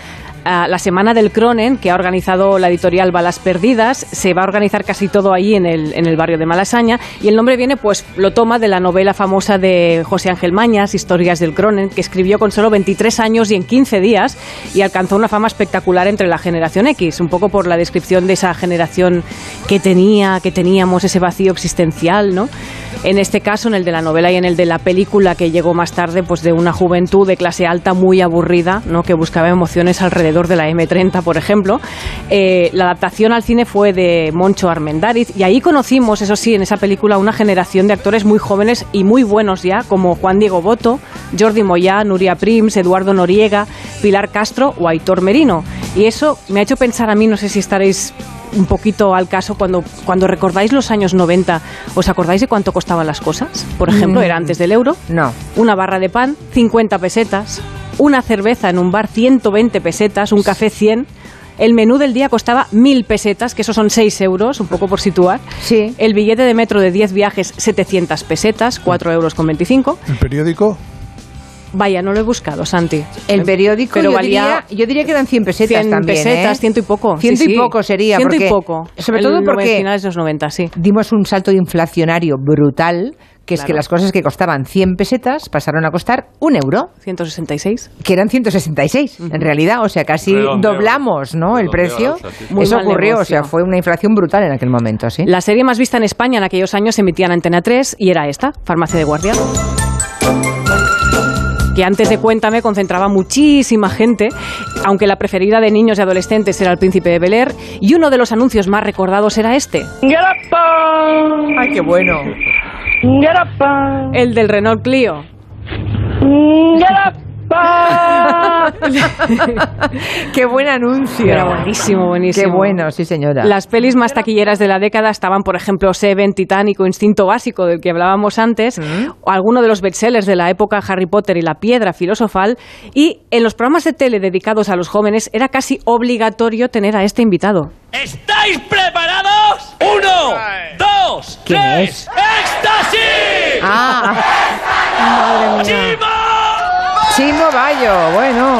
la Semana del Cronen, que ha organizado la editorial Balas Perdidas, se va a organizar casi todo ahí en el, en el barrio de Malasaña, y el nombre viene, pues, lo toma de la novela famosa de José Ángel Mañas, Historias del Cronen, que escribió con solo 23 años y en 15 días, y alcanzó una fama espectacular entre la generación X, un poco por la descripción de esa generación que tenía, que teníamos ese vacío existencial, ¿no? En este caso, en el de la novela y en el de la película que llegó más tarde, pues de una juventud de clase alta muy aburrida, ¿no? Que buscaba emociones alrededor de la M30, por ejemplo. Eh, la adaptación al cine fue de Moncho Armendáriz y ahí conocimos, eso sí, en esa película una generación de actores muy jóvenes y muy buenos ya, como Juan Diego Boto, Jordi Moyá, Nuria Prims, Eduardo Noriega, Pilar Castro o Aitor Merino. Y eso me ha hecho pensar a mí, no sé si estaréis un poquito al caso cuando, cuando recordáis los años 90, ¿os acordáis de cuánto costaban las cosas? Por ejemplo, Mm. era antes del euro. No. Una barra de pan, 50 pesetas. Una cerveza en un bar, 120 pesetas. Un café, 100. El menú del día costaba 1.000 pesetas, que eso son 6 euros, un poco por situar. Sí. El billete de metro de 10 viajes, 700 pesetas, 4 euros con 25. El periódico, Vaya, no lo he buscado, Santi. El periódico, Pero yo, valía diría, yo diría que eran 100 pesetas 100 también. pesetas, ¿eh? ciento y poco. Ciento Sí, y sí. poco sería. Ciento y porque- poco. Sobre El todo nove- porque finales de los 90, sí. dimos un salto inflacionario brutal, que es que las cosas que costaban 100 pesetas pasaron a costar un euro. 166. Que eran 166, en realidad. O sea, casi Redondeo. doblamos ¿no? el Redondeo precio. al alza, sí. Eso ocurrió, negocio. o sea, fue una inflación brutal en aquel momento, ¿sí? La serie más vista en España en aquellos años se emitía en Antena 3 y era esta, Farmacia de Guardia. Que antes de Cuéntame concentraba muchísima gente, aunque la preferida de niños y adolescentes era el Príncipe de Bel Air, y uno de los anuncios más recordados era este. ¡Ay, qué bueno! El del Renault Clio. ¡Qué buen anuncio! Era buenísimo, buenísimo. ¡Qué bueno, sí señora! Las pelis más taquilleras de la década estaban, por ejemplo, Seven, Titánico, Instinto Básico, del que hablábamos antes, o alguno de los bestsellers de la época Harry Potter y la Piedra Filosofal, y en los programas de tele dedicados a los jóvenes era casi obligatorio tener a este invitado. ¿Estáis preparados? ¡Uno! ¡Dos! ¿Quién tres. es? ¡Éxtasis! ¡Ah! ¡Madre mía! ¡Chimo Bayo! Bueno...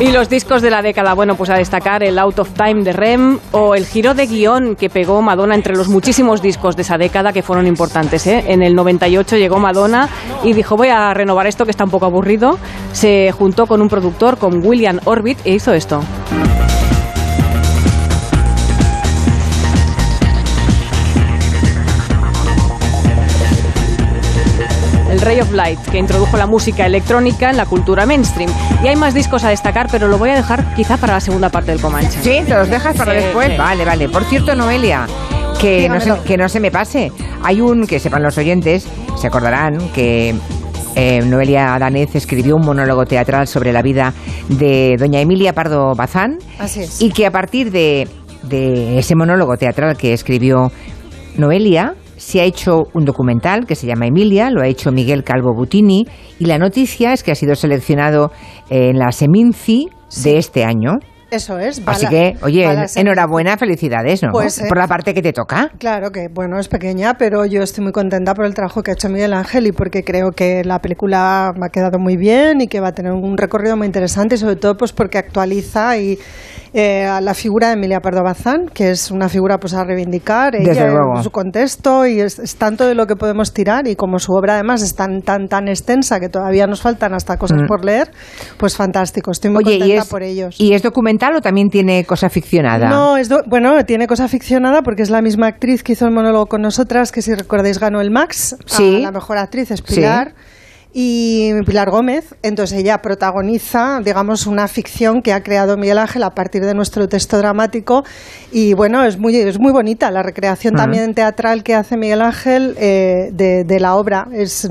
y los discos de la década, bueno, pues a destacar el Out of Time de Rem o el giro de guion que pegó Madonna entre los muchísimos discos de esa década que fueron importantes. ¿eh? En el 98 llegó Madonna y dijo voy a renovar esto que está un poco aburrido. Se juntó con un productor, con William Orbit, e hizo esto. El Ray of Light, que introdujo la música electrónica en la cultura mainstream. Y hay más discos a destacar, pero lo voy a dejar quizá para la segunda parte del Comanche. ¿Sí? ¿Te los dejas para Sí, después? sí. Vale, vale. Por cierto, Noelia, que no, se, Dígamelo. que no se me pase. Hay un, que sepan los oyentes, se acordarán que eh, Noelia Danez escribió un monólogo teatral sobre la vida de doña Emilia Pardo Bazán Así es. y que a partir de, de ese monólogo teatral que escribió Noelia, se ha hecho un documental que se llama Emilia, lo ha hecho Miguel Calvo Butini, y la noticia es que ha sido seleccionado en la Seminci de este año. Eso es. Así que, oye, enhorabuena, felicidades, ¿no? Pues, eh, por la parte que te toca. Claro que, bueno, es pequeña, pero yo estoy muy contenta por el trabajo que ha hecho Miguel Ángel y porque creo que la película ha quedado muy bien y que va a tener un recorrido muy interesante y sobre todo pues porque actualiza y eh, a la figura de Emilia Pardo Bazán, que es una figura pues a reivindicar ella en su contexto y es, tanto de lo que podemos tirar y como su obra además es tan tan tan extensa que todavía nos faltan hasta cosas Mm. por leer, pues fantástico, estoy muy Oye, y contenta es, por ellos. ¿y es documental o también tiene cosa ficcionada? No, es do- bueno, tiene cosa ficcionada porque es la misma actriz que hizo el monólogo con nosotras, que si recordáis ganó el Max Sí. a la mejor actriz, es Sí. Y Pilar Gómez, entonces ella protagoniza, digamos, una ficción que ha creado Miguel Ángel a partir de nuestro texto dramático. Y bueno, es muy, es muy bonita la recreación también teatral que hace Miguel Ángel eh, de, de la obra. Es,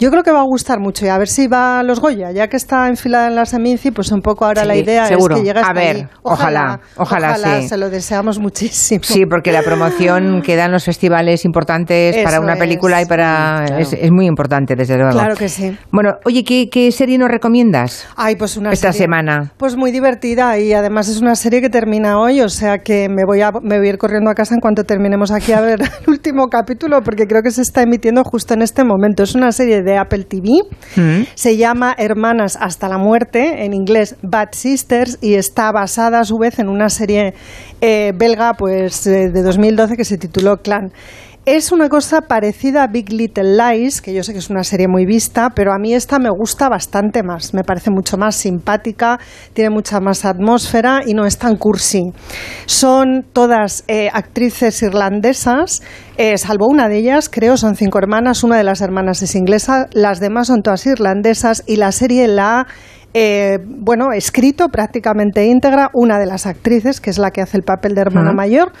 yo creo que va a gustar mucho y a ver si va a los Goya, ya que está enfilada en la Seminci, pues un poco ahora Sí, la idea seguro. es que llegue A hasta ver, ahí. ojalá, ojalá, sí. se lo deseamos muchísimo. Sí, porque la promoción que dan los festivales importantes para una es. película y para... Claro. Es, es muy importante, desde luego. Claro que sí. Bueno, oye, ¿qué, qué serie nos recomiendas? Ay, pues una Esta serie, semana. Pues muy divertida y además es una serie que termina hoy, o sea que me voy a, me voy a ir corriendo a casa en cuanto terminemos aquí a ver el último capítulo porque creo que se está emitiendo justo en este momento. Es una serie de Apple TV, se llama Hermanas hasta la muerte, en inglés Bad Sisters, y está basada a su vez en una serie eh, belga pues eh, de 2012 que se tituló Clan. Es una cosa parecida a Big Little Lies, que yo sé que es una serie muy vista, pero a mí esta me gusta bastante más. Me parece mucho más simpática, tiene mucha más atmósfera y no es tan cursi. Son todas eh, actrices irlandesas, eh, salvo una de ellas, creo, son cinco hermanas. Una de las hermanas es inglesa, las demás son todas irlandesas y la serie la ha eh, bueno, escrito prácticamente íntegra una de las actrices, que es la que hace el papel de hermana mayor,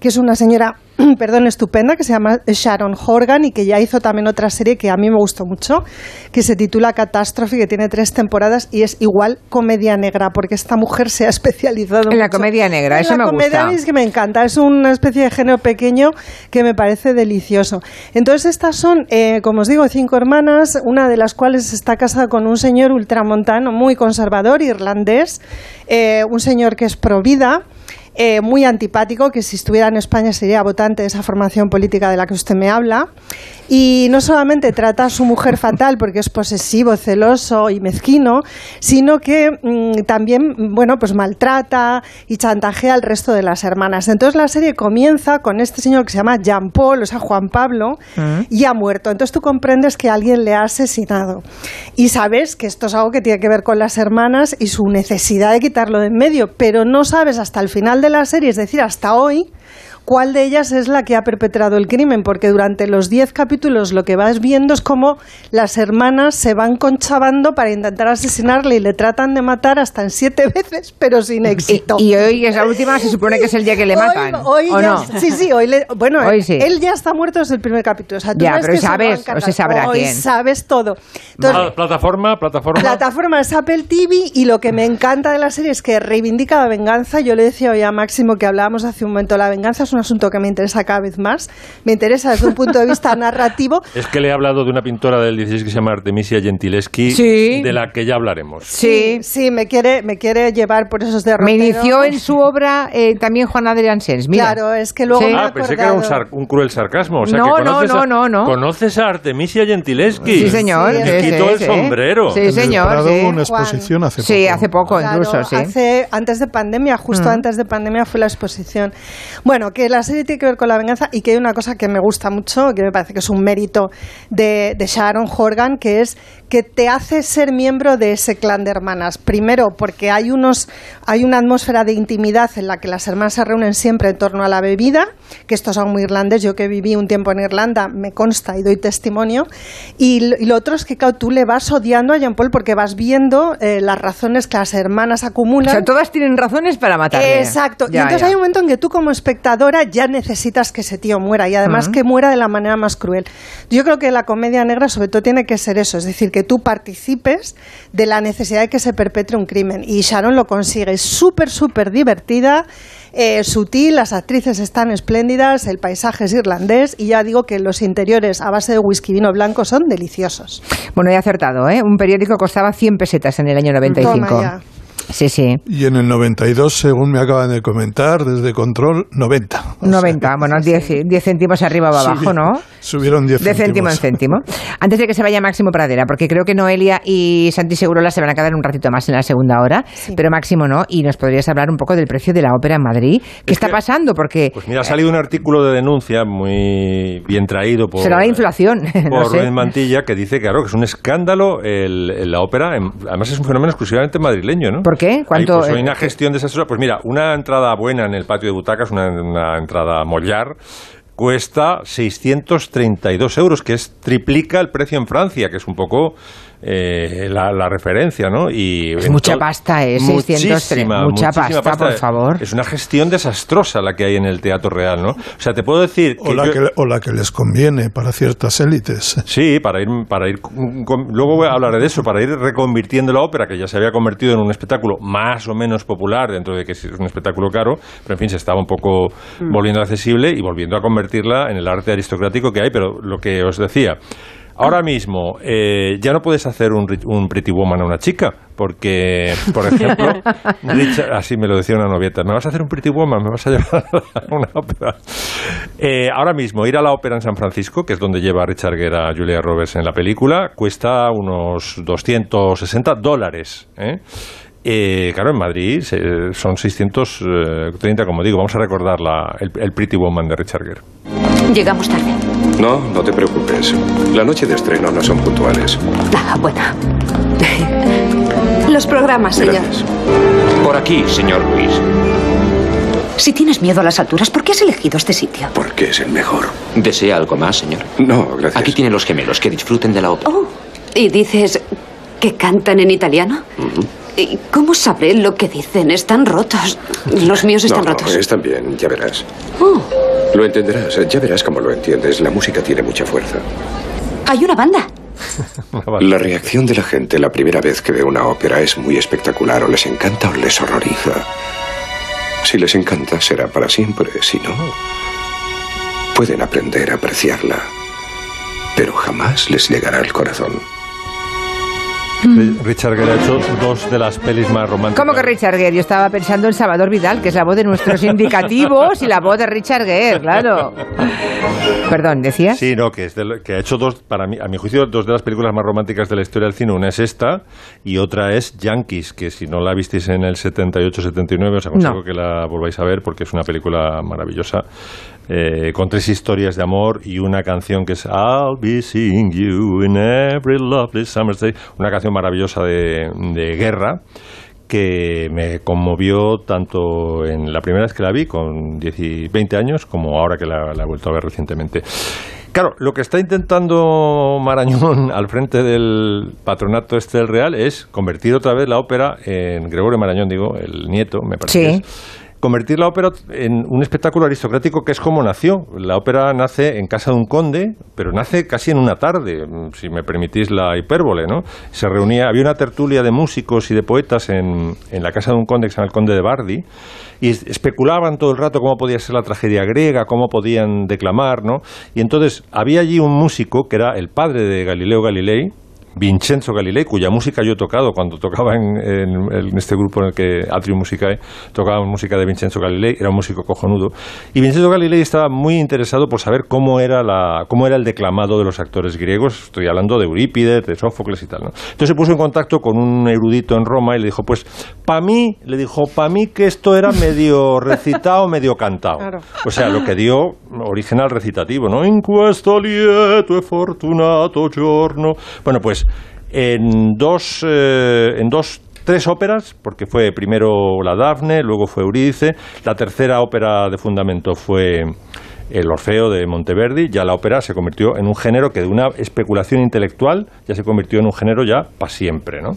que es una señora, perdón, estupenda, que se llama Sharon Horgan y que ya hizo también otra serie que a mí me gustó mucho, que se titula Catástrofe, que tiene tres temporadas y es igual comedia negra, porque esta mujer se ha especializado En la comedia negra, en eso la me comedia gusta. es que me encanta, es una especie de género pequeño que me parece delicioso. Entonces estas son, eh, como os digo, cinco hermanas, una de las cuales está casada con un señor ultramontano muy conservador, irlandés, eh, un señor que es pro vida. Eh, muy antipático, que si estuviera en España sería votante de esa formación política de la que usted me habla. Y no solamente trata a su mujer fatal porque es posesivo, celoso y mezquino, sino que mm, también, bueno, pues maltrata y chantajea al resto de las hermanas. Entonces la serie comienza con este señor que se llama Jean Paul, o sea, Juan Pablo, y ha muerto. Entonces tú comprendes que alguien le ha asesinado. Y sabes que esto es algo que tiene que ver con las hermanas y su necesidad de quitarlo de en medio, pero no sabes hasta el final de la serie, es decir, hasta hoy, cuál de ellas es la que ha perpetrado el crimen, porque durante los 10 capítulos lo que vas viendo es cómo las hermanas se van conchavando para intentar asesinarle y le tratan de matar hasta en siete veces, pero sin éxito. Y hoy es la última, se supone que es el día que le matan. Hoy, ¿o ya- no? Sí, sí, hoy le- bueno, Hoy sí. él ya está muerto desde el primer capítulo. O sea, tú Ya, pero que sabes, o se sabrá Hoy quién. sabes todo. Entonces, plataforma, plataforma. plataforma es Apple TV y lo que me encanta de la serie es que reivindica la venganza. Yo le decía hoy a Máximo que hablábamos hace un momento, la venganza es un asunto que me interesa cada vez más. Me interesa desde un punto de vista narrativo. Es que le he hablado de una pintora del 16 que se llama Artemisia Gentileschi, Sí. de la que ya hablaremos. Sí, sí, me quiere, me quiere llevar por esos Me derroteros. inició en su obra eh, también Juan Adrián Sens. Mira. Claro, es que luego me he ah, pensé que era un, sar- un cruel sarcasmo. O sea, No, que no, conoces no, a, no, no. Conoces a Artemisia Gentileschi. Sí, señor. Me sí, quitó sí, el sí. sombrero. Sí, señor. Sí. hubo una exposición hace poco. Sí, hace poco Claro, incluso, sí. hace- antes de pandemia, justo Mm. antes de pandemia fue la exposición. Bueno, que la serie tiene que ver con la venganza y que hay una cosa que me gusta mucho, que me parece que es un mérito de, de Sharon Horgan, que es que te hace ser miembro de ese clan de hermanas. Primero, porque hay unos, hay una atmósfera de intimidad en la que las hermanas se reúnen siempre en torno a la bebida, que esto es algo muy irlandés. Yo que viví un tiempo en Irlanda me consta y doy testimonio. Y, lo- y lo otro es que, claro, tú le vas odiando a Jean Paul porque vas viendo eh, las razones que las hermanas O acumulan. sea, todas tienen razones para matarle. Exacto. y Ya, entonces ya. hay un momento en que tú como espectadora ya necesitas que ese tío muera y además que muera de la manera más cruel. Yo creo que la comedia negra sobre todo tiene que ser eso, es decir, que tú participes de la necesidad de que se perpetre un crimen y Sharon lo consigue. Es súper, súper divertida. eh, sutil, las actrices están espléndidas, el paisaje es irlandés y ya digo que los interiores a base de whisky vino blanco son deliciosos. Bueno, he acertado, ¿eh? Un periódico costaba 100 pesetas en el año 95. Toma ya. Sí, sí. Y en el 92, según me acaban de comentar, desde Control, 90. 90, bueno, 10, 10 céntimos arriba o abajo, ¿no? Subieron 10 De céntimo en céntimo. Antes de que se vaya Máximo Pradera, porque creo que Noelia y Santi Segurola se van a quedar un ratito más en la segunda hora, pero Máximo no, y nos podrías hablar un poco del precio de la ópera en Madrid. ¿Qué está pasando? Porque Pues mira, ha salido un artículo de denuncia muy bien traído por, será la inflación, no por sé. Rubén Mantilla que dice que, claro, que es un escándalo el, el- la ópera. en- además, es un fenómeno exclusivamente madrileño, ¿no? ¿Por qué? ¿Cuánto- Hay, pues, hay una gestión desastrosa. Pues mira, una entrada buena en el patio de butacas, una, una entrada mollar, cuesta 632 euros, que es triplica el precio en Francia, que es un poco eh, la, la referencia, ¿no? Y Es en mucha pasta, ¿eh? 603, Muchísima, mucha muchísima pasta, por favor. Es una gestión desastrosa la que hay en el teatro real, ¿no? O sea, te puedo decir que O la yo- que, o la que les conviene para ciertas élites. Sí, para ir, para ir, con- luego voy a hablar de eso, para ir reconvirtiendo la ópera, que ya se había convertido en un espectáculo más o menos popular, dentro de que es un espectáculo caro, pero en fin, se estaba un poco Mm. volviendo accesible y volviendo a convertirla en el arte aristocrático que hay, pero lo que os decía, ahora mismo eh, ya no puedes hacer un, ri- un Pretty Woman a una chica, porque, por ejemplo, Richard- así me lo decía una novieta, me vas a hacer un Pretty Woman, me vas a llevar a una ópera. Eh, ahora mismo, ir a la ópera en San Francisco, que es donde lleva Richard Gere a Julia Roberts en la película, cuesta unos 260 dólares. ¿eh? Eh, claro, en Madrid se- son 630, como digo. Vamos a recordar la- el, el Pretty Woman de Richard Gere. Llegamos tarde. No, no te preocupes. La noche de estreno no son puntuales. Ah, bueno. Los programas, señor. Por aquí, señor Luis. Si tienes miedo a las alturas, ¿por qué has elegido este sitio? Porque es el mejor. ¿Desea algo más, señor? No, gracias. Aquí tiene los gemelos, que disfruten de la ópera. Oh, ¿y dices que cantan en italiano? ¿Y cómo sabré lo que dicen? Están rotos. Los míos están no, rotos. están bien, ya verás. Oh, Lo entenderás, ya verás cómo lo entiendes. La música tiene mucha fuerza. hay una banda. La reacción de la gente la primera vez que ve una ópera es muy espectacular. O les encanta o les horroriza. Si les encanta, será para siempre. Si no, pueden aprender a apreciarla. Pero jamás les llegará al corazón. Richard Gere ha hecho dos de las pelis más románticas. ¿Cómo que Richard Gere? Yo estaba pensando en Salvador Vidal, que es la voz de nuestros indicativos y la voz de Richard Gere, claro. Perdón, ¿decías? Sí, no, que, es de lo- que ha hecho dos, para mí, a mi juicio, dos de las películas más románticas de la historia del cine. Una es esta y otra es Yankees, que si no la visteis en el 78-79, os aconsejo No. que la volváis a ver porque es una película maravillosa. Eh, con tres historias de amor y una canción que es I'll be seeing you in every lovely summer's day. Una canción maravillosa de, de guerra que me conmovió tanto en la primera vez que la vi, con 10 y 20 años, como ahora que la, la he vuelto a ver recientemente. Claro, lo que está intentando Marañón al frente del patronato este del Real es convertir otra vez la ópera en Gregorio Marañón, digo, el nieto, me parece. Sí. Convertir la ópera en un espectáculo aristocrático que es como nació. La ópera nace en casa de un conde, pero nace casi en una tarde, mm, si me permitís la hipérbole, ¿no? Se reunía, había una tertulia de músicos y de poetas en, en la casa de un conde que se llama el conde de Bardi, y es- especulaban todo el rato cómo podía ser la tragedia griega, cómo podían declamar, ¿no? Y entonces había allí un músico que era el padre de Galileo Galilei, Vincenzo Galilei, cuya música yo he tocado cuando tocaba en, en- en este grupo en el que Atrium Musicae tocaba música de Vincenzo Galilei, era un músico cojonudo. Y Vincenzo Galilei estaba muy interesado por saber cómo era, la, cómo era el declamado de los actores griegos. Estoy hablando de Eurípides, de Sófocles y tal. ¿no? Entonces se puso en contacto con un erudito en Roma y le dijo, pues, para mí, le dijo, para mí que esto era medio recitado, medio cantado. Claro. O sea, lo que dio origen al recitativo, ¿no? In questo lieto e fortunato giorno. Bueno, pues en dos, eh, en dos, tres óperas, porque fue primero la Dafne, luego fue Eurídice, la tercera ópera de fundamento fue el Orfeo de Monteverdi, ya la ópera se convirtió en un género que de una especulación intelectual ya se convirtió en un género ya para siempre, ¿no?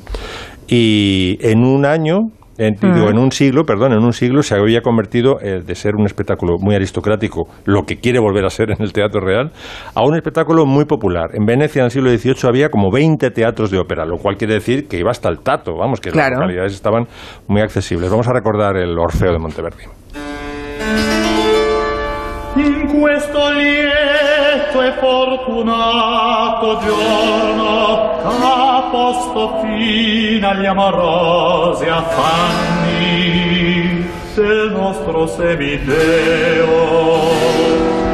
Y en un año En, digo, en un siglo, perdón, en un siglo se había convertido eh, de ser un espectáculo muy aristocrático, lo que quiere volver a ser en el teatro real, a un espectáculo muy popular. En Venecia en el siglo XVIII había como 20 teatros de ópera, lo cual quiere decir que iba hasta el tato, vamos, que las localidades estaban muy accesibles. Vamos a recordar el Orfeo de Monteverdi. In questo lieto e fortunato giorno posto fine agli amorosi affanni del nostro semiteo.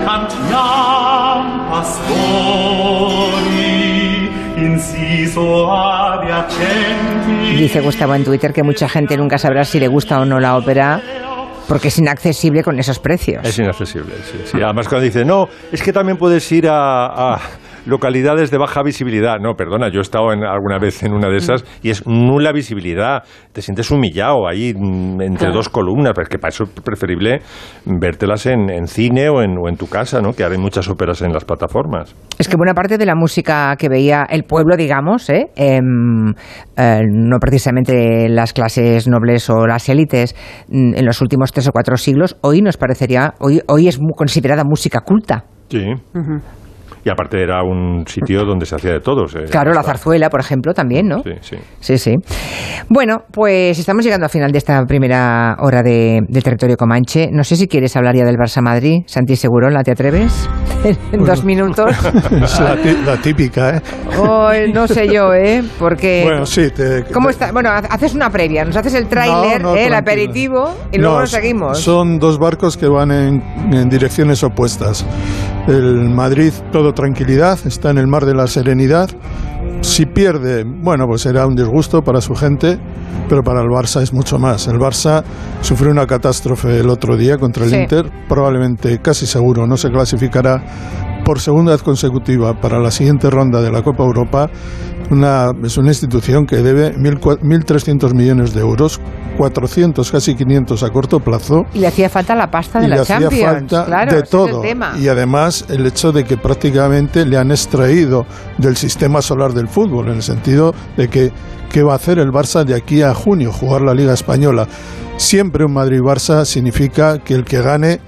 Cantiam pastori inciso adiacenti. Dice Gustavo en Twitter que mucha gente nunca sabrá si le gusta o no la ópera porque es inaccesible con esos precios. Es inaccesible, sí. sí. Además, cuando dice, no, es que también puedes ir a, a localidades de baja visibilidad. No, perdona, yo he estado en, alguna vez en una de esas y es nula visibilidad. Te sientes humillado ahí mm, entre dos columnas, pero es que para eso es preferible vértelas en, en cine o en, o en, tu casa, ¿no? que hay muchas óperas en las plataformas. Es que buena parte de la música que veía el pueblo, digamos, ¿eh? Eh, eh, no precisamente las clases nobles o las élites, mm, en los últimos tres o cuatro siglos, hoy nos parecería, hoy, hoy es considerada música culta. Sí. Uh -huh. Y aparte era un sitio donde se hacía de todos. Eh, claro, la zarzuela, por ejemplo, también, ¿no? Sí, sí. Sí, sí. Bueno, pues estamos llegando al final de esta primera hora de, del territorio Comanche. No sé si quieres hablar ya del Barça Madrid. Santi Segurón, ¿te atreves? en bueno. dos minutos. es la, la, típica, ¿eh? Oh, no sé yo, ¿eh? Porque. Bueno, sí. Te, ¿Cómo está? Bueno, haces una previa, nos haces el tráiler, no, no, ¿eh? el aperitivo y luego no, nos seguimos. Son dos barcos que van en, en direcciones opuestas. El Madrid, todo tranquilidad, está en el mar de la serenidad. Si pierde, bueno, pues será un disgusto para su gente, pero para el Barça es mucho más. El Barça sufrió una catástrofe el otro día contra el Sí. Inter, probablemente, casi seguro, no se clasificará por segunda vez consecutiva para la siguiente ronda de la Copa Europa. Una, es una institución que debe 1.300 millones de euros, 400, casi 500 a corto plazo. Y le hacía falta la pasta de y la le hacía Champions. falta claro, de todo. Y además el hecho de que prácticamente le han extraído del sistema solar del fútbol, en el sentido de que qué va a hacer el Barça de aquí a junio, jugar la Liga Española. Siempre un Madrid-Barça significa que el que gane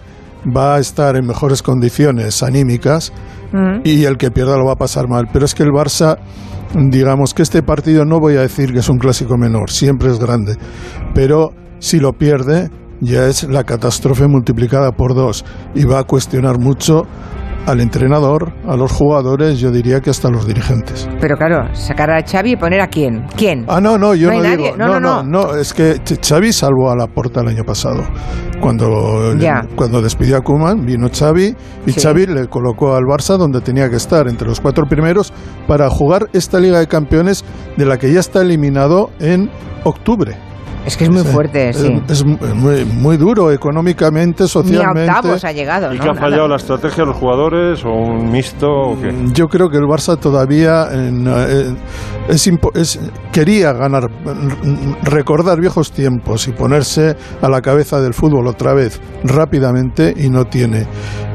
va a estar en mejores condiciones anímicas Mm. y el que pierda lo va a pasar mal. Pero es que el Barça, digamos que este partido no voy a decir que es un clásico menor, siempre es grande, pero si lo pierde ya es la catástrofe multiplicada por dos y va a cuestionar mucho al entrenador, a los jugadores, yo diría que hasta a los dirigentes. Pero claro, sacar a Xavi y poner a quién. ¿Quién? Ah, no, no, yo No no, digo. nadie. No, no, no. es que Xavi salvó a la porta el año pasado. Cuando, Ya. cuando despidió a Koeman, vino Xavi y Sí. Xavi le colocó al Barça donde tenía que estar, entre los cuatro primeros, para jugar esta Liga de Campeones de la que ya está eliminado en octubre. Es que es muy fuerte, Es- sí. Es, muy, muy duro económicamente, Ni a socialmente. octavos ha llegado, ¿Y ¿no? que ha Nada. fallado la estrategia de los jugadores o un mixto o qué? Yo creo que el Barça todavía en, eh, es es- quería ganar, r- recordar viejos tiempos y ponerse a la cabeza del fútbol otra vez rápidamente y no tiene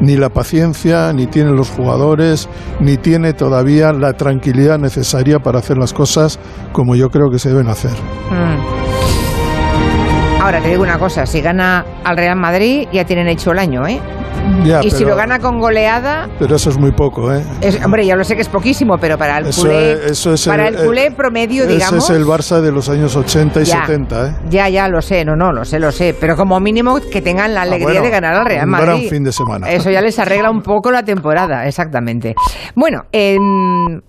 ni la paciencia, ni tiene los jugadores, ni tiene todavía la tranquilidad necesaria para hacer las cosas como yo creo que se deben hacer. Mm. Ahora te digo una cosa, si gana al Real Madrid ya tienen hecho el año, ¿eh? Ya, y si lo gana con goleada, Pero eso es muy poco, ¿eh? es, hombre, ya lo sé que es poquísimo, pero para el Eso culé, es- eso es para el- el, culé promedio, Ese digamos, es el Barça de los años 80 y Ya. 70, ¿eh? ya, ya lo sé, no, no, lo sé, lo sé, pero como mínimo que tengan la alegría bueno, de ganar al Real un Madrid. gran fin de semana. Eso ya les arregla un poco la temporada, exactamente. Bueno, em,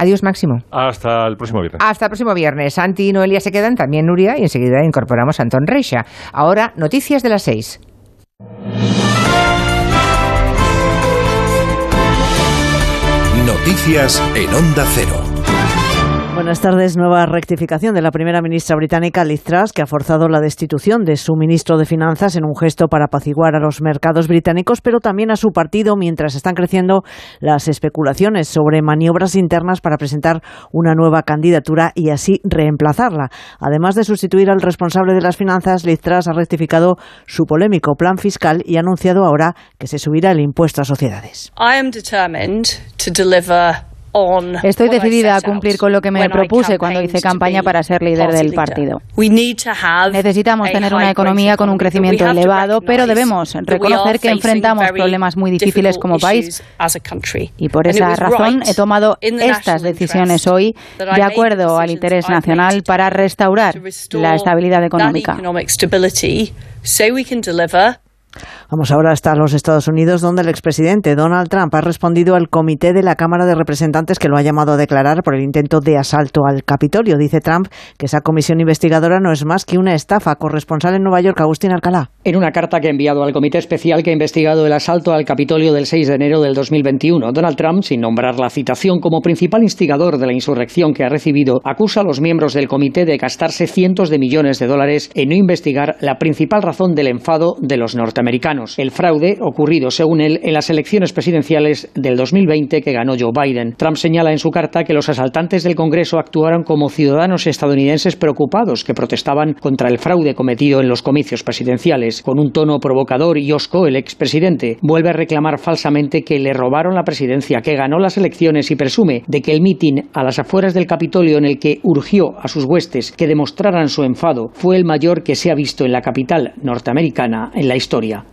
adiós Máximo. Hasta el próximo viernes. Hasta el próximo viernes. Santi y Noelia se quedan, también Nuria, y enseguida incorporamos a Antón Reixa. Ahora, noticias de las seis. Noticias en Onda Cero. Buenas tardes. Nueva rectificación de la primera ministra británica Liz Truss, que ha forzado la destitución de su ministro de Finanzas en un gesto para apaciguar a los mercados británicos, pero también a su partido, mientras están creciendo las especulaciones sobre maniobras internas para presentar una nueva candidatura y así reemplazarla. Además de sustituir al responsable de las finanzas, Liz Truss ha rectificado su polémico plan fiscal y ha anunciado ahora que se subirá el impuesto a sociedades. I am determined deliver Estoy decidida a cumplir con lo que me propuse cuando hice campaña para ser líder del partido. Necesitamos tener una economía con un crecimiento elevado, pero debemos reconocer que enfrentamos problemas muy difíciles como país. Y por esa razón he tomado estas decisiones hoy de acuerdo al interés nacional para restaurar la estabilidad económica. Vamos ahora hasta los Estados Unidos, donde el expresidente Donald Trump ha respondido al comité de la Cámara de Representantes que lo ha llamado a declarar por el intento de asalto al Capitolio. Dice Trump que esa comisión investigadora no es más que una estafa. Corresponsal en Nueva York, Agustín Alcalá. En una carta que ha enviado al comité especial que ha investigado el asalto al Capitolio del 6 de enero del 2021, Donald Trump, sin nombrar la citación como principal instigador de la insurrección que ha recibido, acusa a los miembros del comité de gastarse cientos de millones de dólares en no investigar la principal razón del enfado de los norteamericanos el fraude ocurrido, según él, en las elecciones presidenciales del 2020 que ganó Joe Biden. Trump señala en su carta que los asaltantes del Congreso actuaron como ciudadanos estadounidenses preocupados que protestaban contra el fraude cometido en los comicios presidenciales. Con un tono provocador y osco, el expresidente vuelve a reclamar falsamente que le robaron la presidencia, que ganó las elecciones y presume de que el mitin a las afueras del Capitolio en el que urgió a sus huestes que demostraran su enfado fue el mayor que se ha visto en la capital norteamericana en la historia.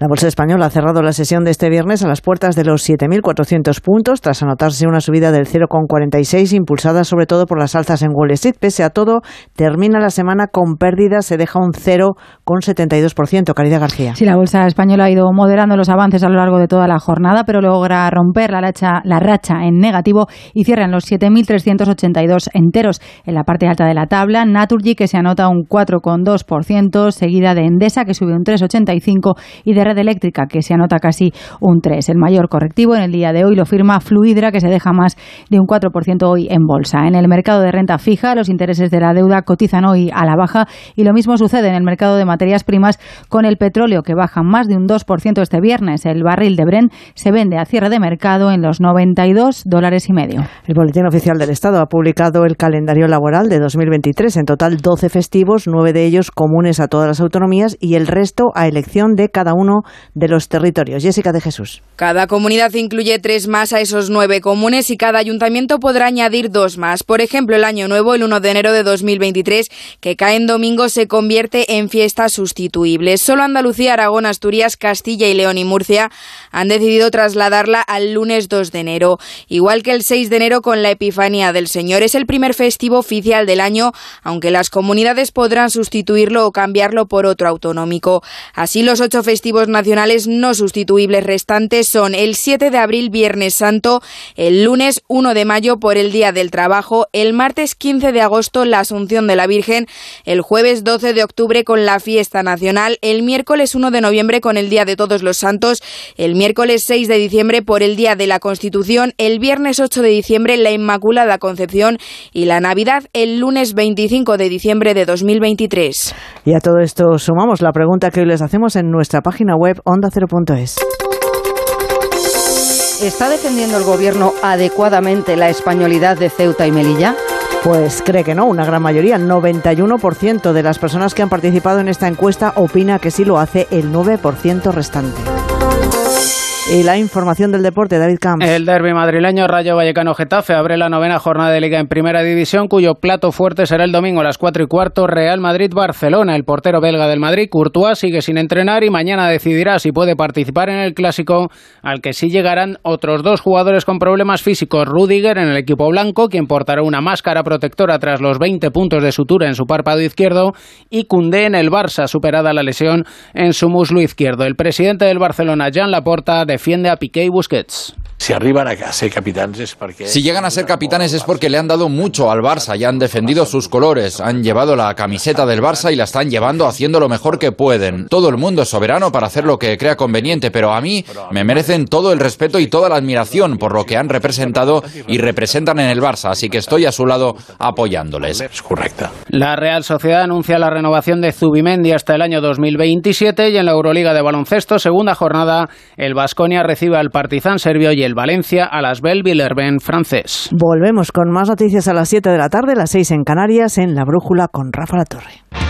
La Bolsa Española ha cerrado la sesión de este viernes a las puertas de los 7.400 puntos, tras anotarse una subida del 0,46, impulsada sobre todo por las alzas en Wall Street. Pese a todo, termina la semana con pérdidas, se deja un 0,72%. Caridad García. Sí, la Bolsa Española ha ido moderando los avances a lo largo de toda la jornada, pero logra romper la racha, la racha en negativo y cierra en los 7.382 enteros. En la parte alta de la tabla, Naturgy, que se anota un 4,2%, seguida de Endesa, que sube un 3,85% y de eléctrica, que se anota casi un 3. El mayor correctivo en el día de hoy lo firma Fluidra, que se deja más de un 4% hoy en bolsa. En el mercado de renta fija, los intereses de la deuda cotizan hoy a la baja y lo mismo sucede en el mercado de materias primas con el petróleo, que baja más de un 2% este viernes. El barril de Brent se vende a cierre de mercado en los 92 dólares y medio. El Boletín Oficial del Estado ha publicado el calendario laboral de 2023. En total, 12 festivos, nueve de ellos comunes a todas las autonomías y el resto a elección de cada uno de los territorios. Jessica de Jesús. Cada comunidad incluye tres más a esos nueve comunes y cada ayuntamiento podrá añadir dos más. Por ejemplo, el Año Nuevo, el 1 de enero de 2023, que cae en domingo, se convierte en fiesta sustituible. Solo Andalucía, Aragón, Asturias, Castilla y León y Murcia han decidido trasladarla al lunes 2 de enero. Igual que el 6 de enero con la Epifanía del Señor. Es el primer festivo oficial del año, aunque las comunidades podrán sustituirlo o cambiarlo por otro autonómico. Así, los ocho festivos nacionales no sustituibles restantes son el 7 de abril, Viernes Santo, el lunes 1 de mayo por el Día del Trabajo, el martes 15 de agosto la Asunción de la Virgen, el jueves 12 de octubre con la Fiesta Nacional, el miércoles 1 de noviembre con el Día de Todos los Santos, el miércoles 6 de diciembre por el Día de la Constitución, el viernes 8 de diciembre la Inmaculada Concepción y la Navidad el lunes 25 de diciembre de 2023. Y a todo esto sumamos la pregunta que hoy les hacemos en nuestra página web onda0.es. ¿Está defendiendo el gobierno adecuadamente la españolidad de Ceuta y Melilla? Pues cree que no, una gran mayoría, el 91% de las personas que han participado en esta encuesta opina que sí lo hace el 9% restante. Y la información del deporte, David Camps. El derby madrileño Rayo Vallecano Getafe abre la novena jornada de liga en primera división, cuyo plato fuerte será el domingo a las 4 y cuarto Real Madrid-Barcelona. El portero belga del Madrid, Courtois, sigue sin entrenar y mañana decidirá si puede participar en el clásico, al que sí llegarán otros dos jugadores con problemas físicos. Rudiger en el equipo blanco, quien portará una máscara protectora tras los 20 puntos de sutura en su párpado izquierdo, y Cundé en el Barça, superada la lesión en su muslo izquierdo. El presidente del Barcelona, Jean Laporta, defiende a Piqué y Busquets. Si arriban a ser capitanes es porque... Si llegan a ser capitanes es porque le han dado mucho al Barça y han defendido sus colores, han llevado la camiseta del Barça y la están llevando haciendo lo mejor que pueden. Todo el mundo es soberano para hacer lo que crea conveniente, pero a mí me merecen todo el respeto y toda la admiración por lo que han representado y representan en el Barça, así que estoy a su lado apoyándoles. Es correcta. La Real Sociedad anuncia la renovación de Zubimendi hasta el año 2027 y en la Euroliga de baloncesto, segunda jornada, el Vasconia recibe al Partizan serbio y el Valencia a las Bell Villerben francés. Volvemos con más noticias a las 7 de la tarde, las 6 en Canarias, en La Brújula con Rafa La Torre.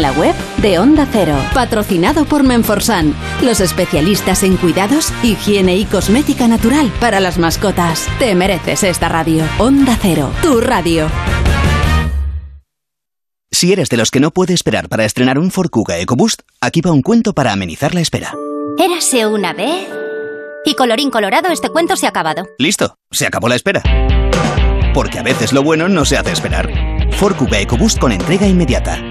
la web de Onda Cero. Patrocinado por Menforsan. Los especialistas en cuidados, higiene y cosmética natural para las mascotas. Te mereces esta radio. Onda Cero. Tu radio. Si eres de los que no puede esperar para estrenar un Ford Kuga EcoBoost, aquí va un cuento para amenizar la espera. Érase una vez. Y colorín colorado, este cuento se ha acabado. Listo, se acabó la espera. Porque a veces lo bueno no se hace esperar. Ford Kuga EcoBoost con entrega inmediata.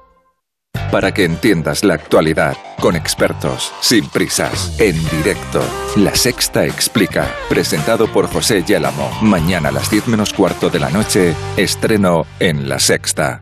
Para que entiendas la actualidad, con expertos, sin prisas, en directo. La Sexta Explica, presentado por José Yélamo. Mañana a las 10 menos cuarto de la noche, estreno en La Sexta.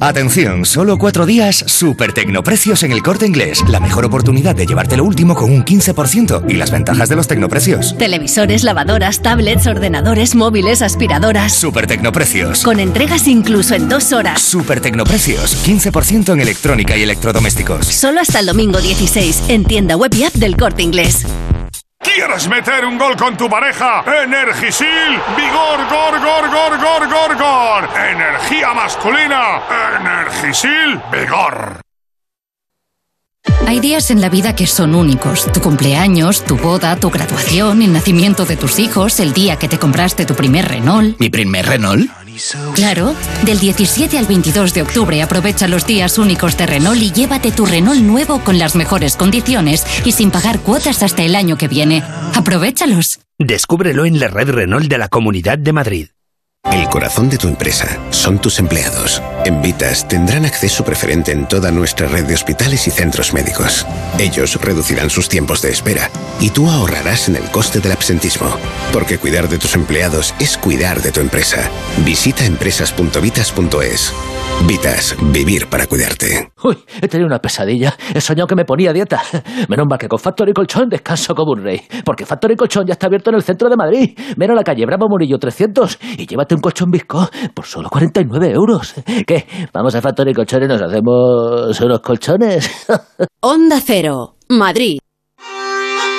Atención, solo cuatro días, super tecnoprecios en el corte inglés. La mejor oportunidad de llevarte lo último con un 15% y las ventajas de los tecnoprecios. Televisores, lavadoras, tablets, ordenadores, móviles, aspiradoras. Super tecnoprecios. Con entregas incluso en dos horas. Super tecnoprecios. 15% en electrónica y electrodomésticos. Solo hasta el domingo 16 en tienda web y app del corte inglés. ¿Quieres meter un gol con tu pareja? Energisil, vigor, gor, gor, gor, gor, gor, gor. Energía masculina, Energisil, vigor. Hay días en la vida que son únicos. Tu cumpleaños, tu boda, tu graduación, el nacimiento de tus hijos, el día que te compraste tu primer Renault. ¿Mi primer Renault? Claro, del 17 al 22 de octubre aprovecha los días únicos de Renault y llévate tu Renault nuevo con las mejores condiciones y sin pagar cuotas hasta el año que viene. Aprovechalos. Descúbrelo en la red Renault de la Comunidad de Madrid. El corazón de tu empresa son tus empleados. En Vitas tendrán acceso preferente en toda nuestra red de hospitales y centros médicos. Ellos reducirán sus tiempos de espera y tú ahorrarás en el coste del absentismo. Porque cuidar de tus empleados es cuidar de tu empresa. Visita empresas.vitas.es. Vitas, vivir para cuidarte. Uy, he tenido una pesadilla. He soñado que me ponía dieta. Menos mal que con Factory Colchón descanso como un rey. Porque Factory Colchón ya está abierto en el centro de Madrid. Ven a la calle Bravo Murillo 300 y un colchón Visco por solo 49 euros. ¿Qué? Vamos a Factory Colchón y nos hacemos unos colchones. Onda Cero, Madrid.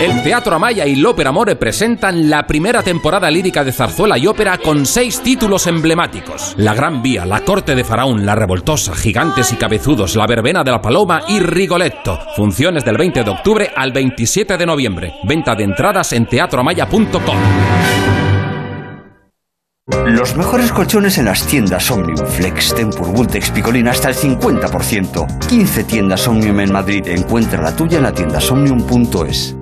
El Teatro Amaya y l'Ópera Amore presentan la primera temporada lírica de zarzuela y ópera con seis títulos emblemáticos. La Gran Vía, La Corte de Faraón, La Revoltosa, Gigantes y Cabezudos, La Verbena de la Paloma y Rigoletto. Funciones del 20 de octubre al 27 de noviembre. Venta de entradas en teatroamaya.com. Los mejores colchones en las tiendas Omnium, Flex, Tempur, Vultex, Picolina hasta el 50%. 15 tiendas Omnium en Madrid. Encuentra la tuya en la tienda omnium.es.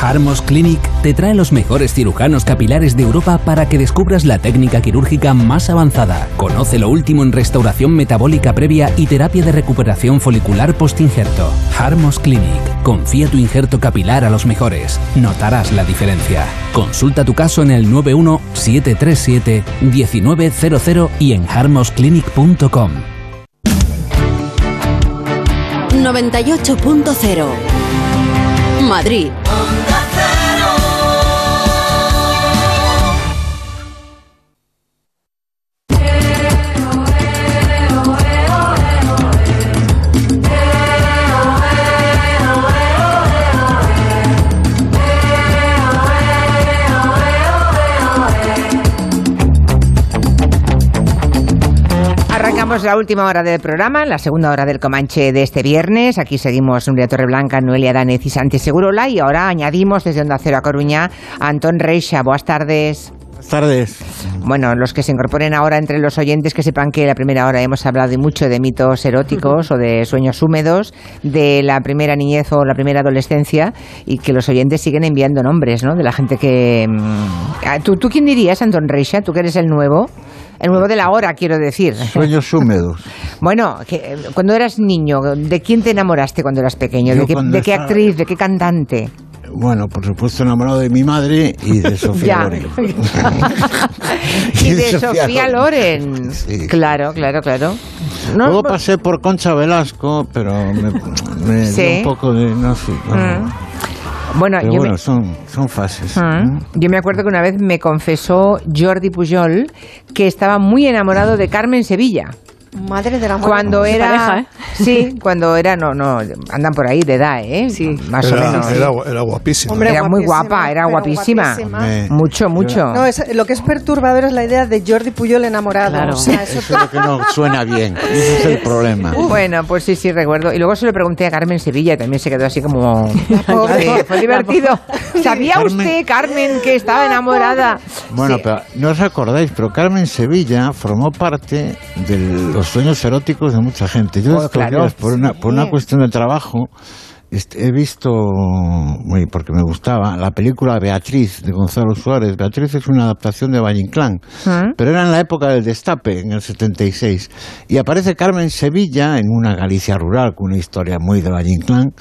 Harmos Clinic te trae los mejores cirujanos capilares de Europa para que descubras la técnica quirúrgica más avanzada. Conoce lo último en restauración metabólica previa y terapia de recuperación folicular post-injerto. Harmos Clinic. Confía tu injerto capilar a los mejores. Notarás la diferencia. Consulta tu caso en el 91 737 1900 y en harmosclinic.com. 98.0 Madrid. La última hora del programa, la segunda hora del Comanche de este viernes. Aquí seguimos Nuria Torreblanca, Noelia Danez y Santi Segurola. Y ahora añadimos desde Onda Cero a Coruña a Antón Reixa. Buenas tardes. Buenas tardes. Bueno, los que se incorporen ahora entre los oyentes, que sepan que la primera hora hemos hablado y mucho de mitos eróticos o de sueños húmedos, de la primera niñez o la primera adolescencia, y que los oyentes siguen enviando nombres, ¿no? De la gente que... mm, ¿Tú, tú quién dirías, Antón Reixa? ¿Tú que eres el nuevo? El nuevo de la hora, quiero decir. Sueños húmedos. Bueno, que, eh, cuando eras niño, ¿de quién te enamoraste cuando eras pequeño? Yo ¿De qué, cuando de qué estaba- actriz? ¿De qué cantante? Bueno, por supuesto enamorado de mi madre y de Sofía. Loren. y de Sofía Loren. Claro, claro, claro. No, Luego pasé por Concha Velasco, pero me, me Sí. dio un poco de... No sé. no. Mm. Bueno, Pero yo bueno, me- son, son fases. Mm. Yo me acuerdo que una vez me confesó Jordi Pujol que estaba muy enamorado de Carmen Sevilla. Madre de la Cuando Qué era. pareja, ¿eh? Sí, cuando era. No, no, andan por ahí de edad, ¿eh? Sí. Más Era- o menos. era era guapísima. Hombre, era muy guapa, era guapísima. Mucho, mucho. No, es, lo que es perturbador es la idea de Jordi Puyol enamorado. Claro. O sea, eso Eso es lo que no suena bien. Ese es el problema. Bueno, pues sí, sí, recuerdo. Y luego se lo pregunté a Carmen Sevilla y también se quedó así como... pobre. Sí, fue divertido. ¿Sabía Carmen- usted, Carmen, que estaba enamorada? Bueno, pero no os acordáis, pero Carmen Sevilla formó parte de los sueños eróticos de mucha gente. Yo Oh, claro. por una, por una cuestión de trabajo, este, he visto, bueno, porque me gustaba, la película Beatriz de Gonzalo Suárez. Beatriz es una adaptación de Valle Inclán, ¿Mm? pero era en la época del destape, en el 76. Y aparece Carmen Sevilla en una Galicia rural con una historia muy de Valle Inclán.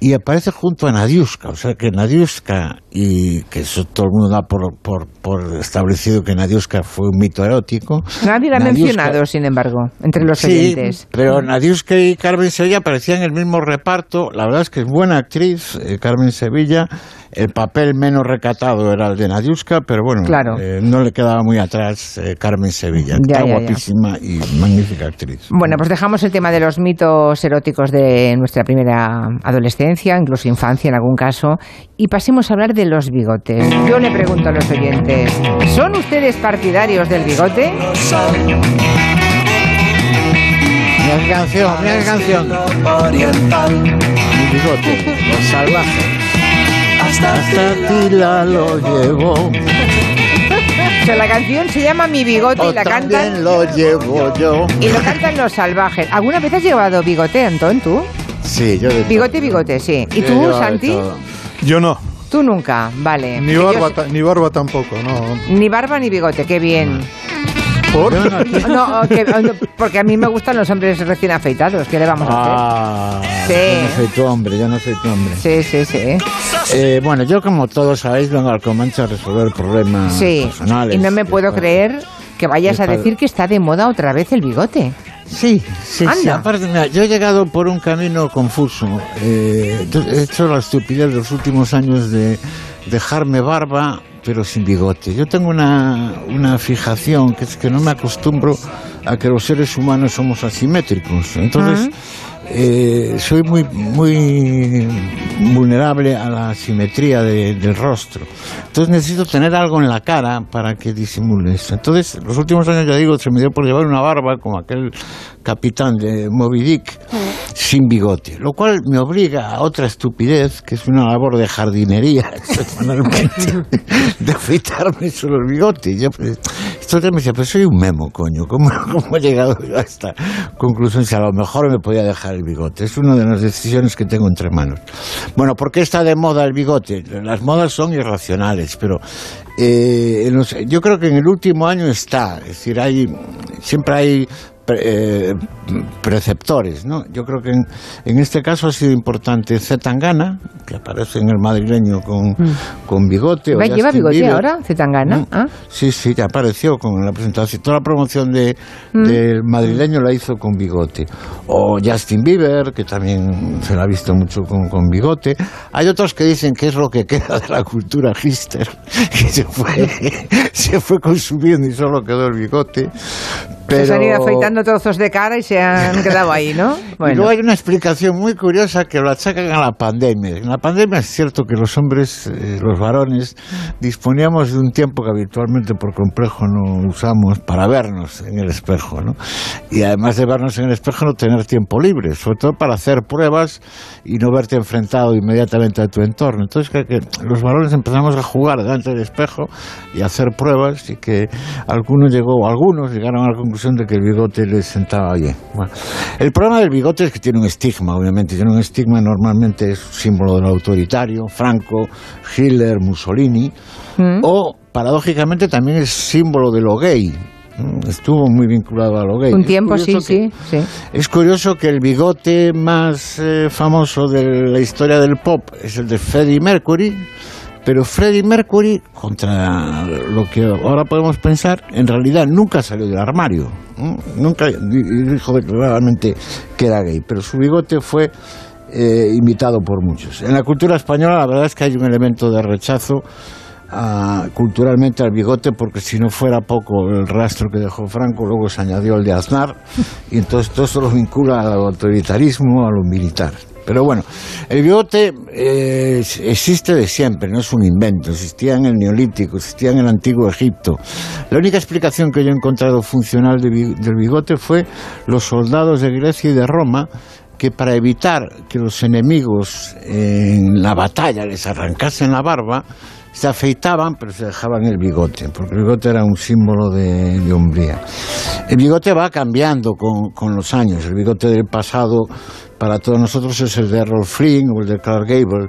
Y aparece junto a Nadiuska, o sea que Nadiuska, y que eso todo el mundo da por, por, por establecido que Nadiuska fue un mito erótico. Nadie la ha mencionado, sin embargo, entre los Sí, oyentes. pero Nadiuska y Carmen Sevilla aparecían en el mismo reparto. La verdad es que es buena actriz, eh, Carmen Sevilla. El papel menos recatado era el de Nadiuska, pero bueno, Claro. eh, no le quedaba muy atrás eh, Carmen Sevilla. Ya, Está ya, ya. guapísima y magnífica actriz. Bueno, pues dejamos el tema de los mitos eróticos de nuestra primera adolescencia, incluso infancia en algún caso, y pasemos a hablar de los bigotes. Yo le pregunto a los oyentes, ¿son ustedes partidarios del bigote? Mira qué canción, mira qué canción. Mi bigote, los salvajes. Hasta Tila lo llevo. O sea, la canción se llama Mi bigote y la cantan También lo llevo yo. y lo cantan los salvajes. ¿Alguna vez has llevado bigote, Antón, tú? Sí, yo de Bigote, bigote, sí. ¿Y Yo tú, de Santi? todo. Yo no. Tú nunca, vale. Ni yo barba, ta- ni barba tampoco, no. Ni barba ni bigote, qué bien. ¿Por? No, que- porque a mí me gustan los hombres recién afeitados. ¿Qué le vamos a hacer? Ah, Sí. yo no soy tu hombre, yo no soy tu hombre. Sí, sí, sí. Eh, bueno, yo como todos sabéis vengo al Comanche a resolver problemas Sí. personales. Y no me puedo creer que vayas a decir que está de moda otra vez el bigote. Sí, sí, sí. Anda. Aparte, mira, yo he llegado por un camino confuso. Eh, he hecho la estupidez de los últimos años de dejarme barba, pero sin bigote. Yo tengo una, una fijación que es que no me acostumbro a que los seres humanos somos asimétricos. Entonces, eh, soy muy, muy vulnerable a la simetría de- del rostro. Entonces necesito tener algo en la cara para que disimule eso. Entonces, los últimos años, ya digo, se me dio por llevar una barba como aquel capitán de Moby Dick sin bigote, lo cual me obliga a otra estupidez, que es una labor de jardinería de afeitarme solo el bigote. Yo, pues, entonces me decía, pues soy un memo, coño, ¿cómo, cómo he llegado yo a esta conclusión? Si a lo mejor me podía dejar el bigote. Es una de las decisiones que tengo entre manos. Bueno, ¿por qué está de moda el bigote? Las modas son irracionales, pero eh, los- yo creo que en el último año está. Es decir, hay siempre hay pre- eh, preceptores, ¿no? Yo creo que en, en este caso ha sido importante Zetangana, que aparece en el madrileño con, con bigote. o ¿Va, ¿Lleva bigote Bieber. ahora? ¿Zetangana? Ah. Sí, sí, apareció con la presentación. Toda la promoción de, Mm. del madrileño la hizo con bigote. O Justin Bieber, que también se la ha visto mucho con, con bigote. Hay otros que dicen que es lo que queda de la cultura hipster, que se fue, se fue consumiendo y solo quedó el bigote. Pero... Se han ido afeitando trozos de cara y se han quedado ahí, ¿no? Y luego hay una explicación muy curiosa que lo achacan a la pandemia. En la pandemia es cierto que los hombres, eh, los varones, disponíamos de un tiempo que habitualmente por complejo no usamos para vernos en el espejo, ¿no? Y además de vernos en el espejo, no tener tiempo libre, sobre todo para hacer pruebas y no verte enfrentado inmediatamente a tu entorno. Entonces, que, que los varones empezamos a jugar delante del espejo y a hacer pruebas y que algunos llegó, algunos llegaron a la conclusión de que el bigote les sentaba bien. Bueno, el problema del bigote es que tiene un estigma, obviamente. Tiene un estigma normalmente es símbolo de lo autoritario, Franco, Hitler, Mussolini, o paradójicamente también es símbolo de lo gay. Mm, Estuvo muy vinculado a lo gay. Un tiempo, sí, que- sí, sí. es curioso que el bigote más eh, famoso de la historia del pop es el de Freddie Mercury, pero Freddie Mercury, contra lo que ahora podemos pensar, en realidad nunca salió del armario. Nunca di- dijo declaradamente que era gay, pero su bigote fue eh, imitado por muchos. En la cultura española la verdad es que hay un elemento de rechazo a- culturalmente al bigote porque si no fuera poco el rastro que dejó Franco, luego se añadió el de Aznar y entonces todo eso lo vincula al autoritarismo, a lo militar. Pero bueno, el bigote eh, existe de siempre, no es un invento, existía en el Neolítico, existía en el Antiguo Egipto. La única explicación que yo he encontrado funcional del bigote fue los soldados de Grecia y de Roma que para evitar que los enemigos en la batalla les arrancasen la barba, se afeitaban, pero se dejaban el bigote, porque el bigote era un símbolo de, de hombría. El bigote va cambiando con, con los años. El bigote del pasado para todos nosotros es el de Errol Flynn o el de Clark Gable.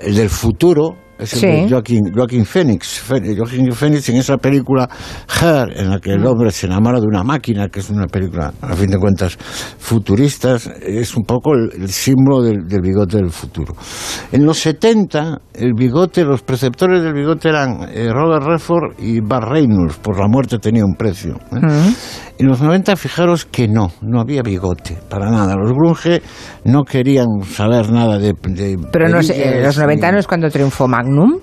El del futuro es el Sí. de Joaquin, Joaquin Phoenix. Joaquin Phoenix en esa película Her, en la que el hombre se enamora de una máquina, que es una película, a fin de cuentas, futurista, es un poco el, el símbolo del, del bigote del futuro. En los 70, el bigote, los preceptores del bigote eran eh, Robert Redford y Bart Reynolds, por la muerte tenía un precio. ¿eh? En los 90, fijaros que no, no había bigote, para nada. Los grunge no querían saber nada de... de Pero no sé, perillas los ni- 90 no es cuando triunfó Magnum.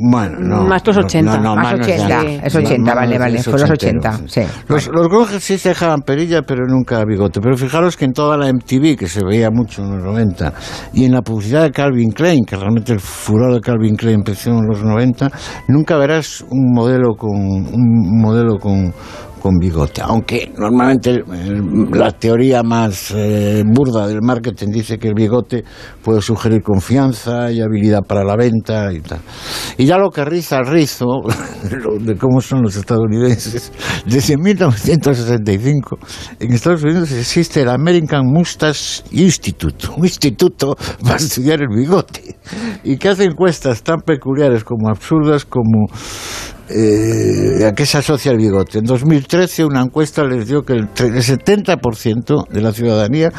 Bueno, no. Más los no, 80. no, no, Más manos 80, ya. es 80, Manos vale, vale, fue los ochentero, 80, sí. Los, los grunges sí se dejaban perilla, pero nunca bigote. Pero fijaros que en toda la MTV, que se veía mucho en los 90, y en la publicidad de Calvin Klein, que realmente el furor de Calvin Klein empezó en los 90, nunca verás un modelo con un modelo con con bigote, aunque normalmente la teoría más eh, burda del marketing dice que el bigote puede sugerir confianza y habilidad para la venta y tal. Y ya lo que riza el rizo, de cómo son los estadounidenses, desde 1965 en Estados Unidos existe el American Mustache Institute, un instituto para estudiar el bigote, y que hace encuestas tan peculiares como absurdas como eh, ¿A qué se asocia el bigote? En 2013 una encuesta les dio que el, tre- el 70% de la ciudadanía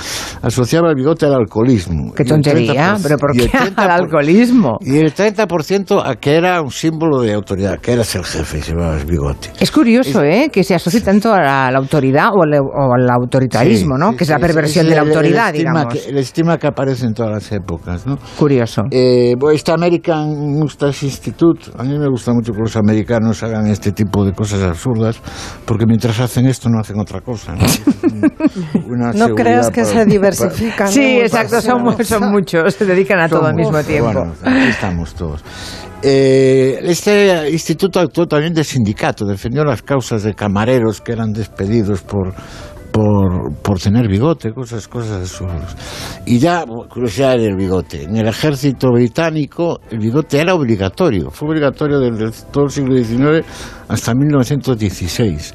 asociaba el bigote al alcoholismo. Qué el tontería, 30%, pero ¿por el qué 30% al alcoholismo? Y el 30% a que era un símbolo de autoridad, que eras el jefe y llevabas bigote. Es curioso, ¿eh? Que se asocie tanto a la, a la autoridad o al, o al autoritarismo, Sí, ¿no? sí, que es la perversión de la el- el autoridad, estigma digamos. que- el estigma que aparece en todas las épocas, ¿no? Curioso. Eh, este American Mustache Institute, a mí me gusta mucho que los americanos americanos hagan este tipo de cosas absurdas, porque mientras hacen esto no hacen otra cosa. No, Una No creas que para- se diversifican. Sí, ¿eh? exacto, son, son muchos, se dedican a todo al mismo tiempo. Bueno, aquí estamos todos. Eh, este instituto actuó también de sindicato, defendió las causas de camareros que eran despedidos por, por, por tener bigote, cosas, cosas absurdas. Y ya, curiosidad del bigote. En el ejército británico el bigote era obligatorio, fue obligatorio desde todo el siglo XIX hasta 1916.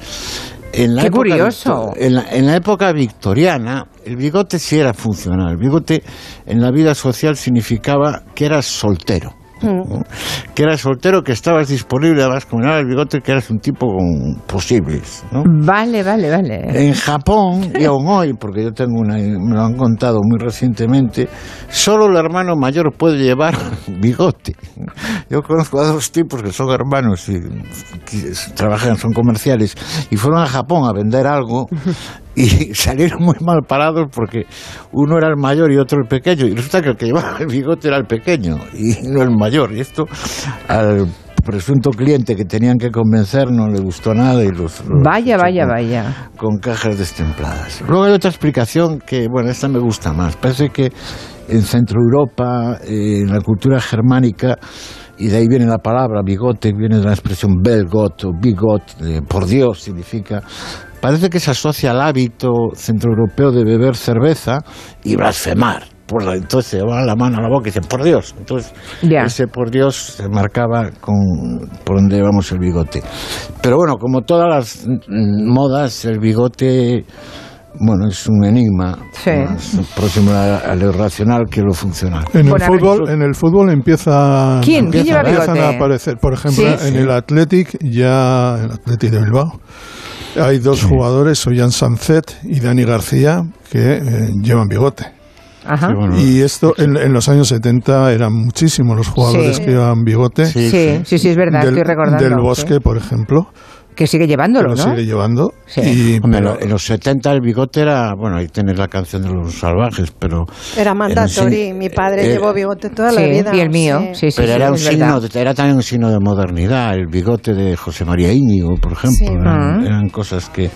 En la Qué época curioso. En la, en la época victoriana, el bigote sí era funcional. El bigote en la vida social significaba que eras soltero. Que eras soltero, que estabas disponible, además, era el bigote, que eras un tipo con posibles. ¿no? Vale, vale, vale. En Japón, y aún hoy, porque yo tengo una, me lo han contado muy recientemente, solo el hermano mayor puede llevar bigote. Yo conozco a dos tipos que son hermanos y que trabajan, son comerciales, y fueron a Japón a vender algo y salieron muy mal parados porque uno era el mayor y otro el pequeño, y resulta que el que llevaba el bigote era el pequeño y no el mayor, y esto al presunto cliente que tenían que convencer no le gustó nada y los, los Vaya, vaya, con- vaya. con cajas destempladas. Luego hay otra explicación que, bueno, esta me gusta más. Parece que en Centro Europa, eh, en la cultura germánica, y de ahí viene la palabra bigote, viene de la expresión belgot o bigot, de por Dios significa. Parece que se asocia al hábito centroeuropeo de beber cerveza y blasfemar. Por la- entonces se llevaban la mano a la boca y dicen, por Dios. Entonces, ese por Dios se marcaba con por donde llevamos el bigote. Pero bueno, como todas las modas, el bigote, bueno, es un enigma. Más próximo a, a lo irracional que lo funcional. En el, fútbol, en el fútbol empieza, ¿Quién? ¿Quién lleva empiezan bigote? a aparecer. Por ejemplo, Sí. en el Athletic, ya el Athletic de Bilbao, hay dos jugadores, Ollán Sanzet y Dani García, que eh, llevan bigote. Ajá. Y esto en, en los años 70 eran muchísimos los jugadores Sí. que llevaban bigote. Sí, sí, sí, sí, es verdad, del, estoy recordando. Del bosque, por ejemplo. Que sigue que llevándolo, lo ¿no? sigue llevando. Sí. Y, Hombre, pero- en los 70 el bigote era, bueno, ahí tenés la canción de los salvajes, pero... Era mandatorio. sí, Mi padre eh, llevó bigote toda la vida. y el mío, sí, sí, pero sí, era, un signo de- era también un signo de modernidad, el bigote de José María Íñigo, por ejemplo, Sí. eran, Ah. eran cosas que,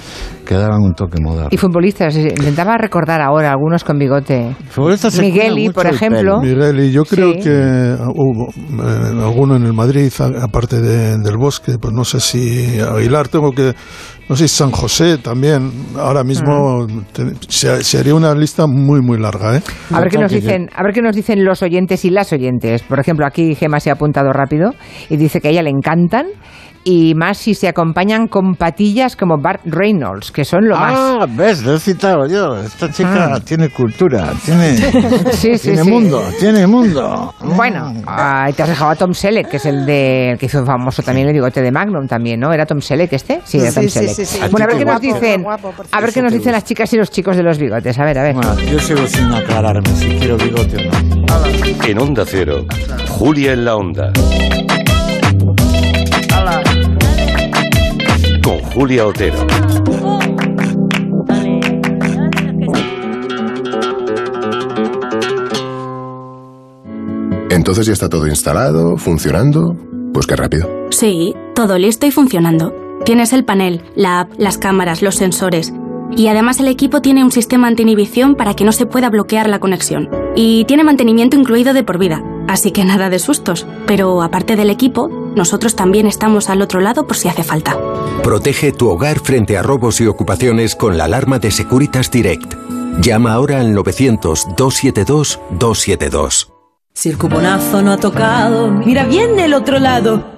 que daban un toque moderno. Y futbolistas, eh, intentaba recordar ahora algunos con bigote. Futbolistas Migueli, por ejemplo. pelo. Miguel, y yo creo Sí. que hubo eh, alguno en el Madrid, a- aparte de- del Bosque, pues no sé si Aguilar, tengo que, no sé si San José también, ahora mismo te- se, se haría una lista muy, muy larga, ¿eh? A ver qué nos yo- dicen, a ver qué nos dicen los oyentes y las oyentes. Por ejemplo, aquí Gema se ha apuntado rápido y dice que a ella le encantan y más si se acompañan con patillas como Bart Reynolds, que son lo más. Ah, ves, lo he citado yo. Esta chica Ah. tiene cultura, tiene, Sí, sí, tiene sí. mundo, tiene mundo. Bueno, ah, te has dejado a Tom Selleck, que es el de el que hizo famoso también el bigote de Magnum también, ¿no? ¿Era Tom Selleck este? Sí, era Sí, Tom sí, Selleck. sí, sí. Bueno, a ver qué nos dicen, guapo, a ver qué nos dicen las chicas y los chicos de los bigotes. A ver, a ver. Bueno, yo sigo sin aclararme si quiero bigote o no. En Onda Cero, Julia en la Onda. Julia Otero. Entonces ya está todo instalado, funcionando. Pues qué rápido. Sí, todo listo y funcionando. Tienes el panel, la app, las cámaras, los sensores. Y además el equipo tiene un sistema anti-inhibición para que no se pueda bloquear la conexión. Y tiene mantenimiento incluido de por vida. Así que nada de sustos. Pero aparte del equipo, nosotros también estamos al otro lado por si hace falta. Protege tu hogar frente a robos y ocupaciones con la alarma de Securitas Direct. Llama ahora al 900-272-272. Si el cuponazo no ha tocado, mira bien del otro lado.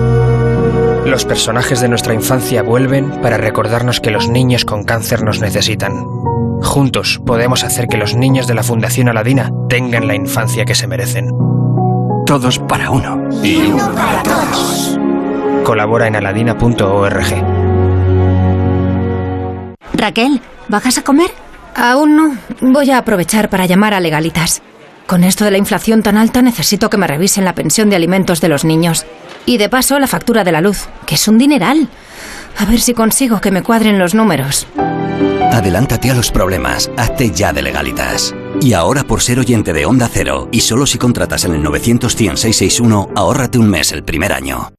Los personajes de nuestra infancia vuelven para recordarnos que los niños con cáncer nos necesitan. Juntos podemos hacer que los niños de la Fundación Aladina tengan la infancia que se merecen. Todos para uno. Y uno para todos. Colabora en aladina.org. Raquel, ¿bajas a comer? Aún no. Voy a aprovechar para llamar a Legalitas. Con esto de la inflación tan alta necesito que me revisen la pensión de alimentos de los niños. Y de paso la factura de la luz, que es un dineral. A ver si consigo que me cuadren los números. Adelántate a los problemas, hazte ya de legalitas. Y ahora por ser oyente de Onda Cero, y solo si contratas en el 900 661 ahórrate un mes el primer año.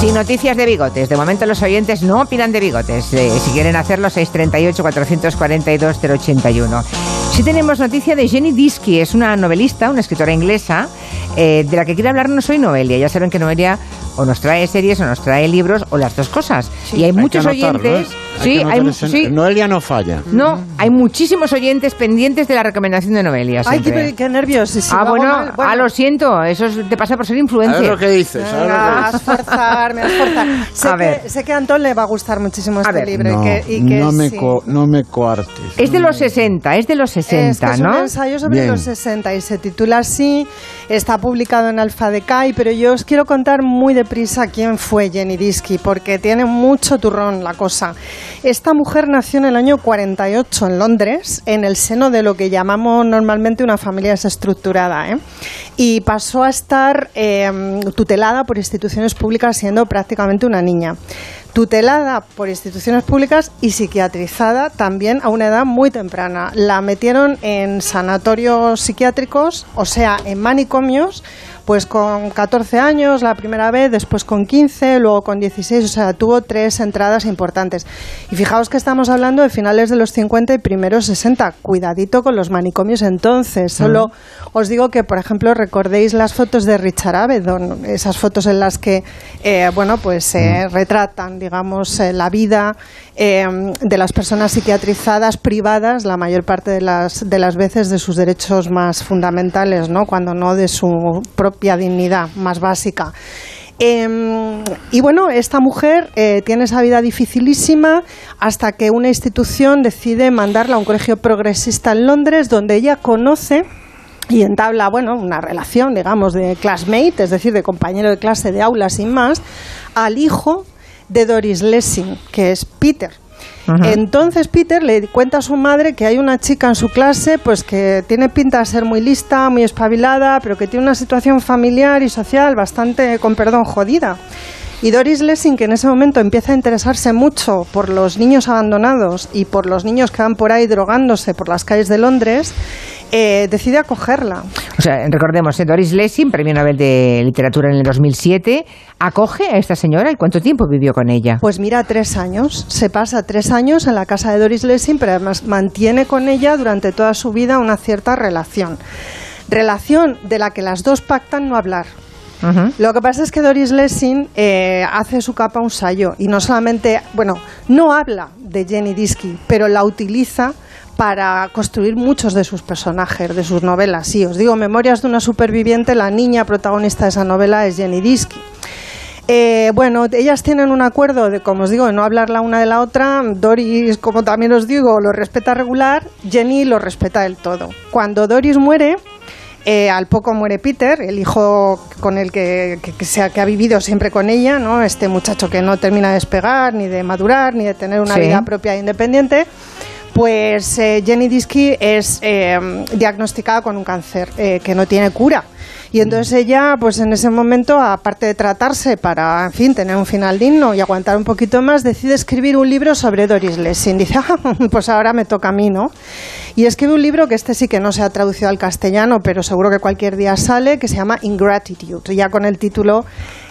Sin noticias de bigotes. De momento los oyentes no opinan de bigotes. Eh, si quieren hacerlo, 638-442-081. Sí tenemos noticia de Jenny Disky. Es una novelista, una escritora inglesa, eh, de la que quiere hablarnos hoy Noelia. Ya saben que Noelia o nos trae series o nos trae libros o las dos cosas. y hay, muchos oyentes. Sí, hay, sí. Noelia no falla. No, hay muchísimos oyentes pendientes de la recomendación de Noelia. Ay, qué, qué, nervios. ah, bueno, ah, lo siento, eso te pasa por ser influencia. A lo que dices. Me vas a forzar, me vas a forzar. Sé, a que, ver. sé que a Antón le va a gustar muchísimo este libro. No, y que, y que no, me no me coartes. Es de los 60, es de los 60, es que es un ensayo sobre los 60 y se titula así. Está publicado en Alfa de Kai, pero yo os quiero contar muy deprisa quién fue Jenny Disky, porque tiene mucho turrón la cosa. Esta mujer nació en el año 48 en Londres, en el seno de lo que llamamos normalmente una familia desestructurada, ¿eh? y pasó a estar eh, tutelada por instituciones públicas siendo prácticamente una niña tutelada por instituciones públicas y psiquiatrizada también a una edad muy temprana. La metieron en sanatorios psiquiátricos, o sea, en manicomios, pues con 14 años la primera vez, después con 15, luego con 16, o sea, tuvo tres entradas importantes. Y fijaos que estamos hablando de finales de los 50 y primeros 60. Cuidadito con los manicomios entonces. Solo os digo que, por ejemplo, recordéis las fotos de Richard Avedon, esas fotos en las que, eh, bueno, pues se retratan, digamos, eh, la vida eh, de las personas psiquiatrizadas privadas, la mayor parte de las, de las veces de sus derechos más fundamentales, ¿no? Cuando no de su propio dignidad más básica. Em, y bueno, esta mujer eh, tiene esa vida dificilísima hasta que una institución decide mandarla a un colegio progresista en Londres, donde ella conoce y entabla, bueno, una relación, digamos, de classmate, es decir, de compañero de clase de aula sin más, al hijo de Doris Lessing, que es Peter. Entonces Peter le cuenta a su madre que hay una chica en su clase pues que tiene pinta de ser muy lista, muy espabilada, pero que tiene una situación familiar y social bastante, con perdón, jodida. Y Doris Lessing, que en ese momento empieza a interesarse mucho por los niños abandonados y por los niños que van por ahí drogándose por las calles de Londres, eh, decide acogerla. O sea, recordemos, ¿eh? Doris Lessing, premio Nobel de Literatura en el 2007, acoge a esta señora y cuánto tiempo vivió con ella. Pues mira, tres años. Se pasa tres años en la casa de Doris Lessing, pero además mantiene con ella durante toda su vida una cierta relación. Relación de la que las dos pactan no hablar. Lo que pasa es que Doris Lessing eh, hace su capa un sayo y no solamente, bueno, no habla de Jenny Disky, pero la utiliza para construir muchos de sus personajes, de sus novelas. Sí, os digo, Memorias de una superviviente, la niña protagonista de esa novela es Jenny Disky. Eh, bueno, ellas tienen un acuerdo de, como os digo, de no hablar la una de la otra. Doris, como también os digo, lo respeta regular. Jenny lo respeta del todo. Cuando Doris muere, eh, al poco muere Peter, el hijo con el que, que, ha vivido siempre con ella, ¿no? Este muchacho que no termina de despegar, ni de madurar, ni de tener una vida propia e independiente pues eh, Jenny Disky es eh, diagnosticada con un cáncer eh, que no tiene cura. Y entonces ella, pues en ese momento, aparte de tratarse para, en fin, tener un final digno y aguantar un poquito más, decide escribir un libro sobre Doris Lessing. Dice, ah, pues ahora me toca a mí, ¿no? Y escribe un libro que este sí que no se ha traducido al castellano, pero seguro que cualquier día sale, que se llama Ingratitude, ya con el título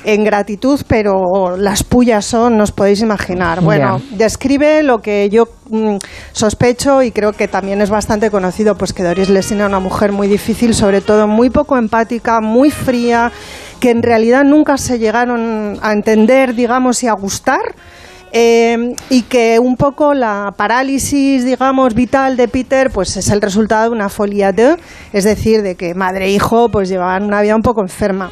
en gratitud, pero las pullas son, no os podéis imaginar. Bueno, describe lo que yo mm, sospecho y creo que también es bastante conocido, pues que Doris Lessing era una mujer muy difícil, sobre todo muy poco empática, muy fría, que en realidad nunca se llegaron a entender, digamos, y a gustar. Eh, y que un poco la parálisis, digamos, vital de Peter, pues es el resultado de una folia de, es decir, de que madre e hijo pues llevaban una vida un poco enferma.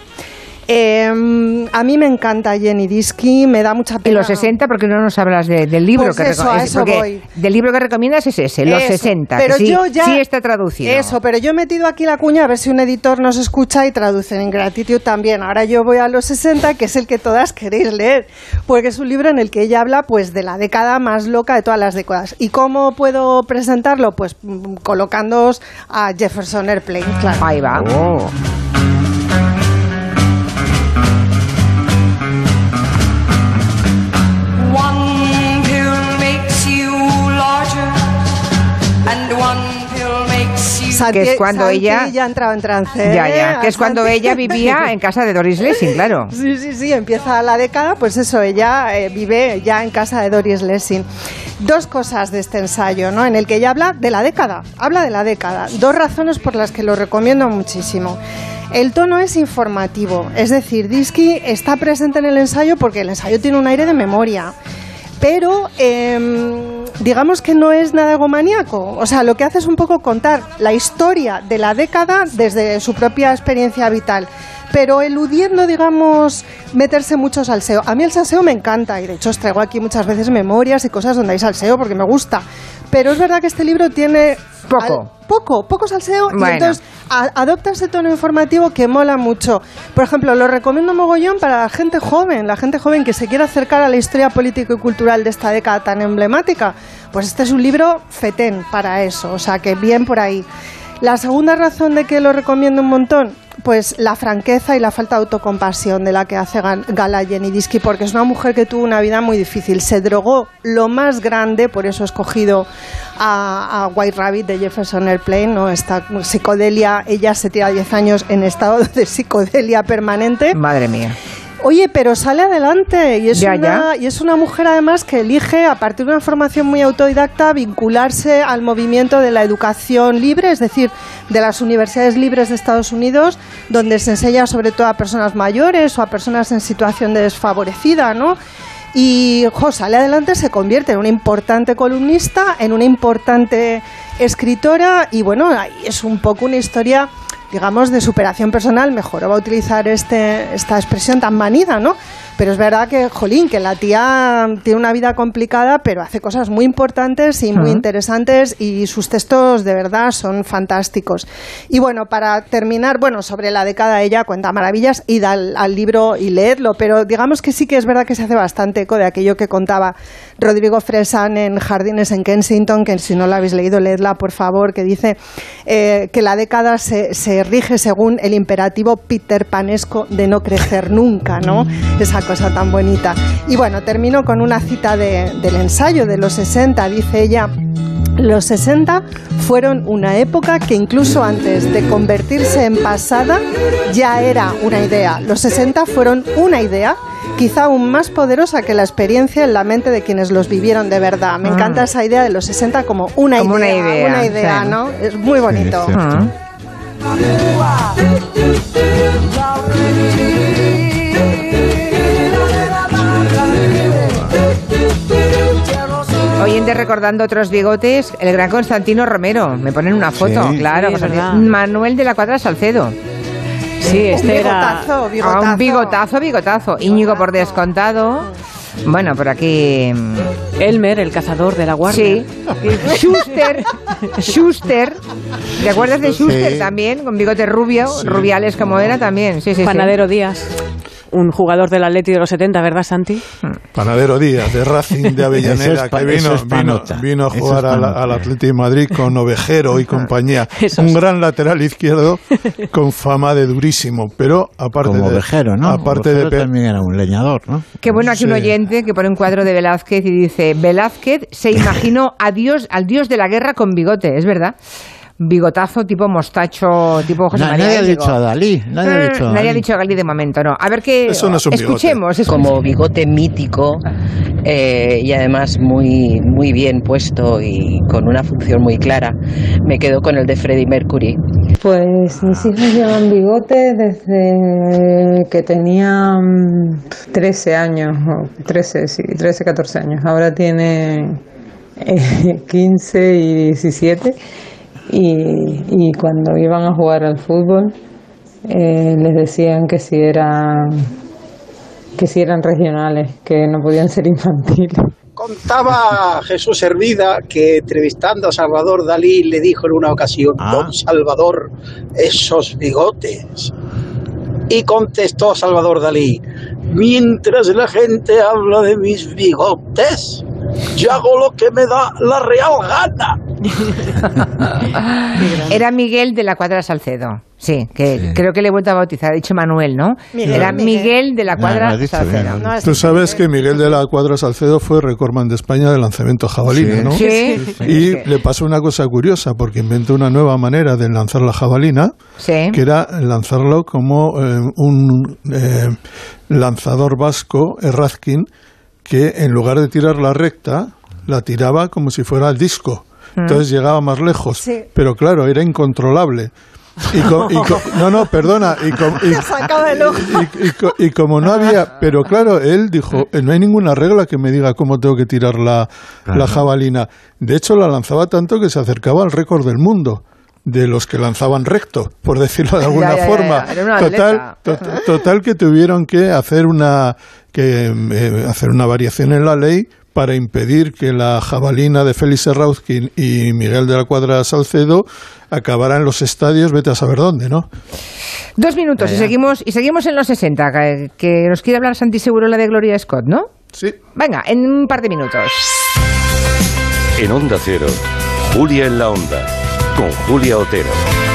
Eh, a mí me encanta Jenny Disky, me da mucha pena. En los 60, porque no nos hablas de- del libro Pues que eso, reco- a es- eso porque voy. Del libro que recomiendas es ese, los Eso, 60. Pero que sí, yo ya, sí está traducido. Eso, pero yo he metido aquí la cuña a ver si un editor nos escucha y traduce en Ingratitude también. Ahora yo voy a los 60, que es el que todas queréis leer, porque es un libro en el que ella habla pues de la década más loca de todas las décadas. ¿Y cómo puedo presentarlo? Pues mm, colocándoos a Jefferson Airplane, claro. Ahí va. Oh. Que es cuando Santi ella- ya ha entrado en trance. Ya, ¿eh? ya. Que es cuando Santi- ella vivía en casa de Doris Lessing, claro. Sí, sí, sí, empieza la década, pues eso, ella eh, vive ya en casa de Doris Lessing. Dos cosas de este ensayo, ¿no? En el que ella habla de la década, habla de la década. Dos razones por las que lo recomiendo muchísimo. El tono es informativo, es decir, Disky está presente en el ensayo porque el ensayo tiene un aire de memoria. Pero em, digamos que no es nada egomaníaco. O sea, lo que hace es un poco contar la historia de la década desde su propia experiencia vital. Pero eludiendo, digamos, meterse mucho salseo. A mí el salseo me encanta y de hecho os traigo aquí muchas veces memorias y cosas donde hay salseo porque me gusta. Pero es verdad que este libro tiene... Poco. al- poco, poco salseo y entonces a- adopta ese tono informativo que mola mucho. Por ejemplo, lo recomiendo mogollón para la gente joven, la gente joven que se quiera acercar a la historia político y cultural de esta década tan emblemática. Pues este es un libro fetén para eso, o sea que bien por ahí. La segunda razón de que lo recomiendo un montón, pues la franqueza y la falta de autocompasión de la que hace gala Jenny Disky, porque es una mujer que tuvo una vida muy difícil. Se drogó lo más grande, por eso he escogido a, a White Rabbit de Jefferson Airplane, ¿no? Esta psicodelia, ella se tira 10 años en estado de psicodelia permanente. Madre mía. Oye, pero sale adelante y es, Ya, una, y es una mujer además que elige, a partir de una formación muy autodidacta, vincularse al movimiento de la educación libre, es decir, de las universidades libres de Estados Unidos, donde se enseña sobre todo a personas mayores o a personas en situación de desfavorecida, ¿no? Y jo, sale adelante, se convierte en una importante columnista, en una importante escritora y bueno, ahí es un poco una historia digamos, de superación personal, mejor va a utilizar este, esta expresión tan manida, ¿no? Pero es verdad que, jolín, que la tía tiene una vida complicada, pero hace cosas muy importantes y muy interesantes y sus textos de verdad son fantásticos. Y bueno, para terminar, bueno, sobre la década ella cuenta maravillas, id al, al libro y leedlo, pero digamos que sí que es verdad que se hace bastante eco de aquello que contaba Rodrigo Fresan en Jardines en Kensington, que si no la habéis leído, leedla por favor, que dice eh, que la década se, se rige según el imperativo Peter Panesco de no crecer nunca, ¿no? Esa cosa tan bonita. Y bueno, termino con una cita de- del ensayo de los 60, dice ella. Los 60 fueron una época que incluso antes de convertirse en pasada ya era una idea. Los 60 fueron una idea quizá aún más poderosa que la experiencia en la mente de quienes los vivieron de verdad. Me Ah. encanta esa idea de los 60 como una Como una idea, idea, una idea, sí. ¿no? Es muy bonito. Ah. Oyente recordando otros bigotes, el gran Constantino Romero. Me ponen una foto, Sí. claro. Sí. Manuel de la Cuadra Salcedo. Sí, este Un era... bigotazo, Ah, bigotazo. un bigotazo, bigotazo. Íñigo por descontado. Bueno, por aquí. mm, Elmer, el cazador de la guardia. Sí. Schuster. Schuster. ¿Te acuerdas de Schuster Sí. también? Con bigote rubio, rubiales como era también. Sí, sí, sí. Panadero Díaz. Un jugador del Atleti de los 70, ¿verdad, Santi? Panadero Díaz, de Racing de Avellaneda, es que vino, es vino, a jugar es al, al Atlético de Madrid con Ovejero y compañía. Un gran lateral izquierdo con fama de durísimo, pero aparte Como de... Ovejero, ¿no? Aparte Ovejero de... también era un leñador, ¿no? Qué bueno aquí un oyente que pone un cuadro de Velázquez y dice, Velázquez se imaginó a Dios, al dios de la guerra con bigote, es verdad. Bigotazo tipo mostacho, tipo José Na- María nadie ha dicho a Dalí, nadie ha No, no, dicho a nadie ha Dalí. dicho a Dalí de momento, no. A ver qué... Eso no es un bigote. escuchemos, escuchemos. como bigote mítico eh, y además muy, muy bien puesto y con una función muy clara, me quedo con el de Freddie Mercury. Pues mis hijos llevan bigote desde que tenían 13 años, o 13, sí, 13, 14 años. Ahora tiene eh, 15 y 17. Y, y cuando iban a jugar al fútbol, eh, les decían que si eran que si eran regionales, que no podían ser infantiles. Contaba Jesús Hervida que entrevistando a Salvador Dalí le dijo en una ocasión, Don Salvador, esos bigotes. Y contestó Salvador Dalí, mientras la gente habla de mis bigotes, yo hago lo que me da la real gana. Era Miguel de la Cuadra Salcedo. Sí, que creo que le he vuelto a bautizar. Ha dicho Manuel, ¿no? Miguel. Era Miguel de la No, Cuadra Salcedo. bien. Tú sabes que Miguel de la Cuadra Salcedo fue recordman de España de lanzamiento jabalina, Sí. ¿no? Sí, sí, sí. Y le pasó una cosa curiosa, porque inventó una nueva manera de lanzar la jabalina, Sí. que era lanzarlo como eh, un eh, lanzador vasco, Errazkin, que en lugar de tirar la recta, la tiraba como si fuera el disco. Entonces llegaba más lejos. Sí. Pero claro, era incontrolable. Y co- y co- no, no, perdona. Y, co- y- Te sacaba el ojo. y, y co- y como no había, pero claro, él dijo, "Eh, no hay ninguna regla que me diga cómo tengo que tirar la, la jabalina. De hecho, la lanzaba tanto que se acercaba al récord del mundo de los que lanzaban recto, por decirlo de alguna Ya, ya, ya, forma. ya. Era un Total, to- total que tuvieron que hacer una que eh, hacer una variación en la ley para impedir que la jabalina de Félix Serrauzkin y Miguel de la Cuadra Salcedo acabara en los estadios, vete a saber dónde, ¿no? Dos minutos y seguimos, y seguimos en los 60, que, que nos quiere hablar Santi Seguro la de Gloria Scott, ¿no? Sí. Venga, en un par de minutos. En Onda Cero, Julia en la Onda, con Julia Otero.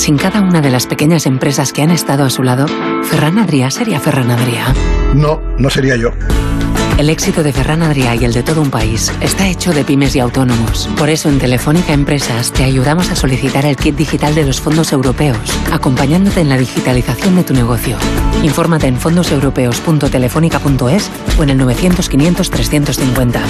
Sin cada una de las pequeñas empresas que han estado a su lado, Ferran Adrià sería Ferran Adrià. No, no sería yo. El éxito de Ferran Adrià y el de todo un país está hecho de pymes y autónomos. Por eso en Telefónica Empresas te ayudamos a solicitar el kit digital de los fondos europeos, acompañándote en la digitalización de tu negocio. Infórmate en fondoseuropeos.telefónica.es o en el 900 500 350.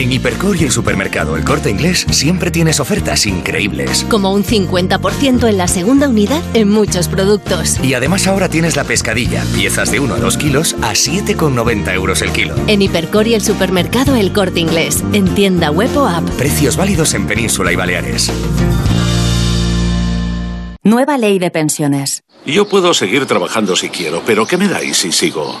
En Hipercor y el supermercado El Corte Inglés siempre tienes ofertas increíbles. Como un 50% en la segunda unidad en muchos productos. Y además ahora tienes la pescadilla, piezas de 1 a 2 kilos a 7,90 euros el kilo. En Hipercor y el supermercado El Corte Inglés. En tienda web o app. Precios válidos en Península y Baleares. Nueva ley de pensiones. Yo puedo seguir trabajando si quiero, pero ¿qué me dais si sigo?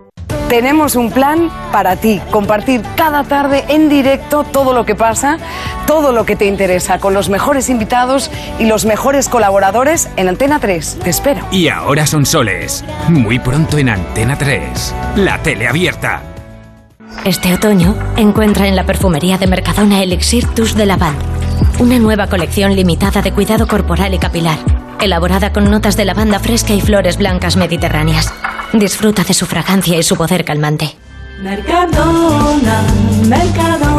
Tenemos un plan para ti, compartir cada tarde en directo todo lo que pasa, todo lo que te interesa, con los mejores invitados y los mejores colaboradores en Antena 3. Te espero. Y ahora son soles. Muy pronto en Antena 3. La tele abierta. Este otoño encuentra en la perfumería de Mercadona Elixir Touche de Lavanda, una nueva colección limitada de cuidado corporal y capilar, elaborada con notas de lavanda fresca y flores blancas mediterráneas. Disfruta de su fragancia y su poder calmante. Mercadona, Mercadona.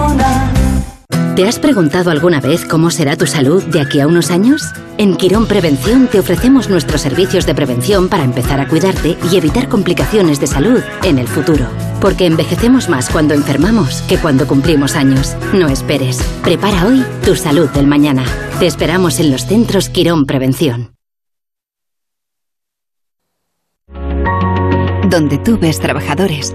¿Te has preguntado alguna vez cómo será tu salud de aquí a unos años? En Quirón Prevención te ofrecemos nuestros servicios de prevención para empezar a cuidarte y evitar complicaciones de salud en el futuro. Porque envejecemos más cuando enfermamos que cuando cumplimos años. No esperes. Prepara hoy tu salud del mañana. Te esperamos en los centros Quirón Prevención. Donde tú ves trabajadores,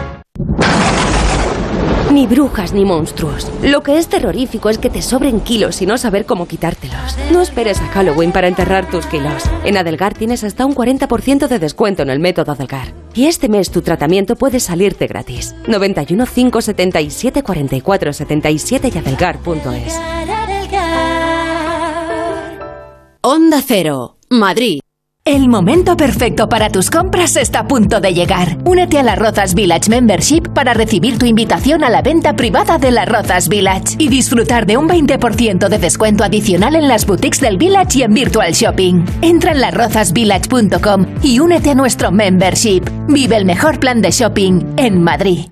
Ni brujas ni monstruos. Lo que es terrorífico es que te sobren kilos y no saber cómo quitártelos. No esperes a Halloween para enterrar tus kilos. En Adelgar tienes hasta un 40% de descuento en el método Adelgar. Y este mes tu tratamiento puede salirte gratis. 91 577 44 77 y adelgar.es. Onda Cero, Madrid. El momento perfecto para tus compras está a punto de llegar. Únete a la Rozas Village Membership para recibir tu invitación a la venta privada de la Rozas Village y disfrutar de un 20% de descuento adicional en las boutiques del Village y en Virtual Shopping. Entra en larrozasvillage.com y únete a nuestro membership. Vive el mejor plan de shopping en Madrid.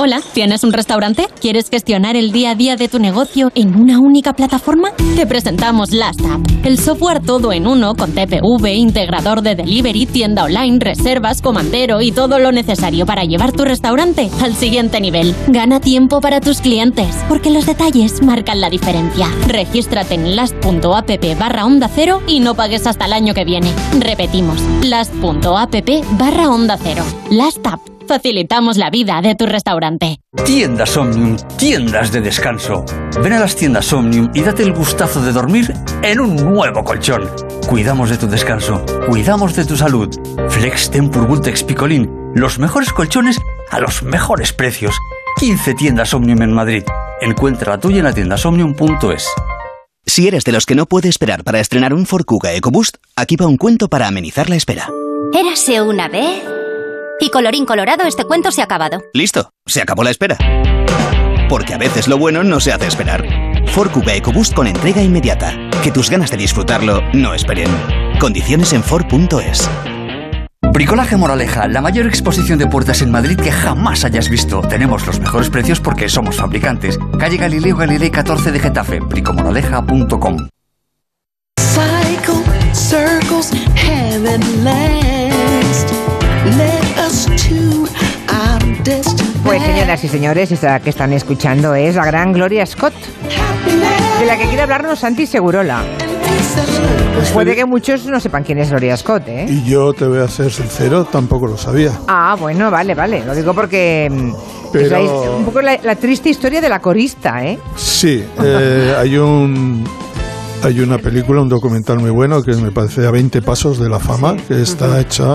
Hola, ¿tienes un restaurante? ¿Quieres gestionar el día a día de tu negocio en una única plataforma? Te presentamos Last App, el software todo en uno con TPV, integrador de delivery, tienda online, reservas, comandero y todo lo necesario para llevar tu restaurante al siguiente nivel. Gana tiempo para tus clientes, porque los detalles marcan la diferencia. Regístrate en last.app barra onda cero y no pagues hasta el año que viene. Repetimos, last.app barra onda cero. Last App. Facilitamos la vida de tu restaurante. Tiendas Omnium, tiendas de descanso. Ven a las tiendas Omnium y date el gustazo de dormir en un nuevo colchón. Cuidamos de tu descanso, cuidamos de tu salud. Flex Tempur Vultex Picolín, los mejores colchones a los mejores precios. 15 tiendas Omnium en Madrid. Encuentra la tuya en la tiendasomnium.es. Si eres de los que no puede esperar para estrenar un Ford Kuga EcoBoost, aquí va un cuento para amenizar la espera. Érase una vez. Y colorín colorado, este cuento se ha acabado. Listo, se acabó la espera. Porque a veces lo bueno no se hace esperar. Ford Kuga EcoBoost con entrega inmediata. Que tus ganas de disfrutarlo no esperen. Condiciones en Ford.es. Bricolaje Moraleja, la mayor exposición de puertas en Madrid que jamás hayas visto. Tenemos los mejores precios porque somos fabricantes. Calle Galileo Galilei 14 de Getafe, bricomoraleja.com. Cycle, circles, heaven last. Let us to our destiny. Pues señoras y señores, esta que están escuchando es la gran Gloria Scott, de la que quiere hablarnos Santi Segurola. Puede que muchos no sepan quién es Gloria Scott, ¿eh? Y yo te voy a ser sincero, tampoco lo sabía. Ah, bueno, vale, vale. Lo digo porque mm, Pero- es la un poco la, la triste historia de la corista, ¿eh? Sí, eh, hay un hay una película, un documental muy bueno que me parece a 20 pasos de la fama, que está hecha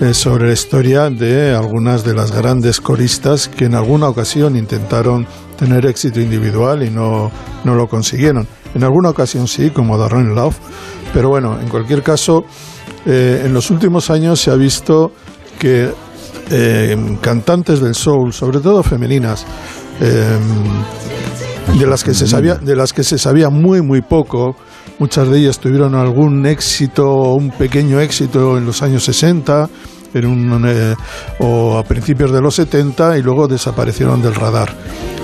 eh, sobre la historia de algunas de las grandes coristas que en alguna ocasión intentaron tener éxito individual y no, no lo consiguieron. En alguna ocasión sí, como Darren Love, pero bueno, en cualquier caso, eh, en los últimos años se ha visto que eh, cantantes del soul, sobre todo femeninas, eh, de las que se sabía de las que se sabía muy muy poco muchas de ellas tuvieron algún éxito un pequeño éxito en los años 60 en un, eh, o a principios de los 70 y luego desaparecieron del radar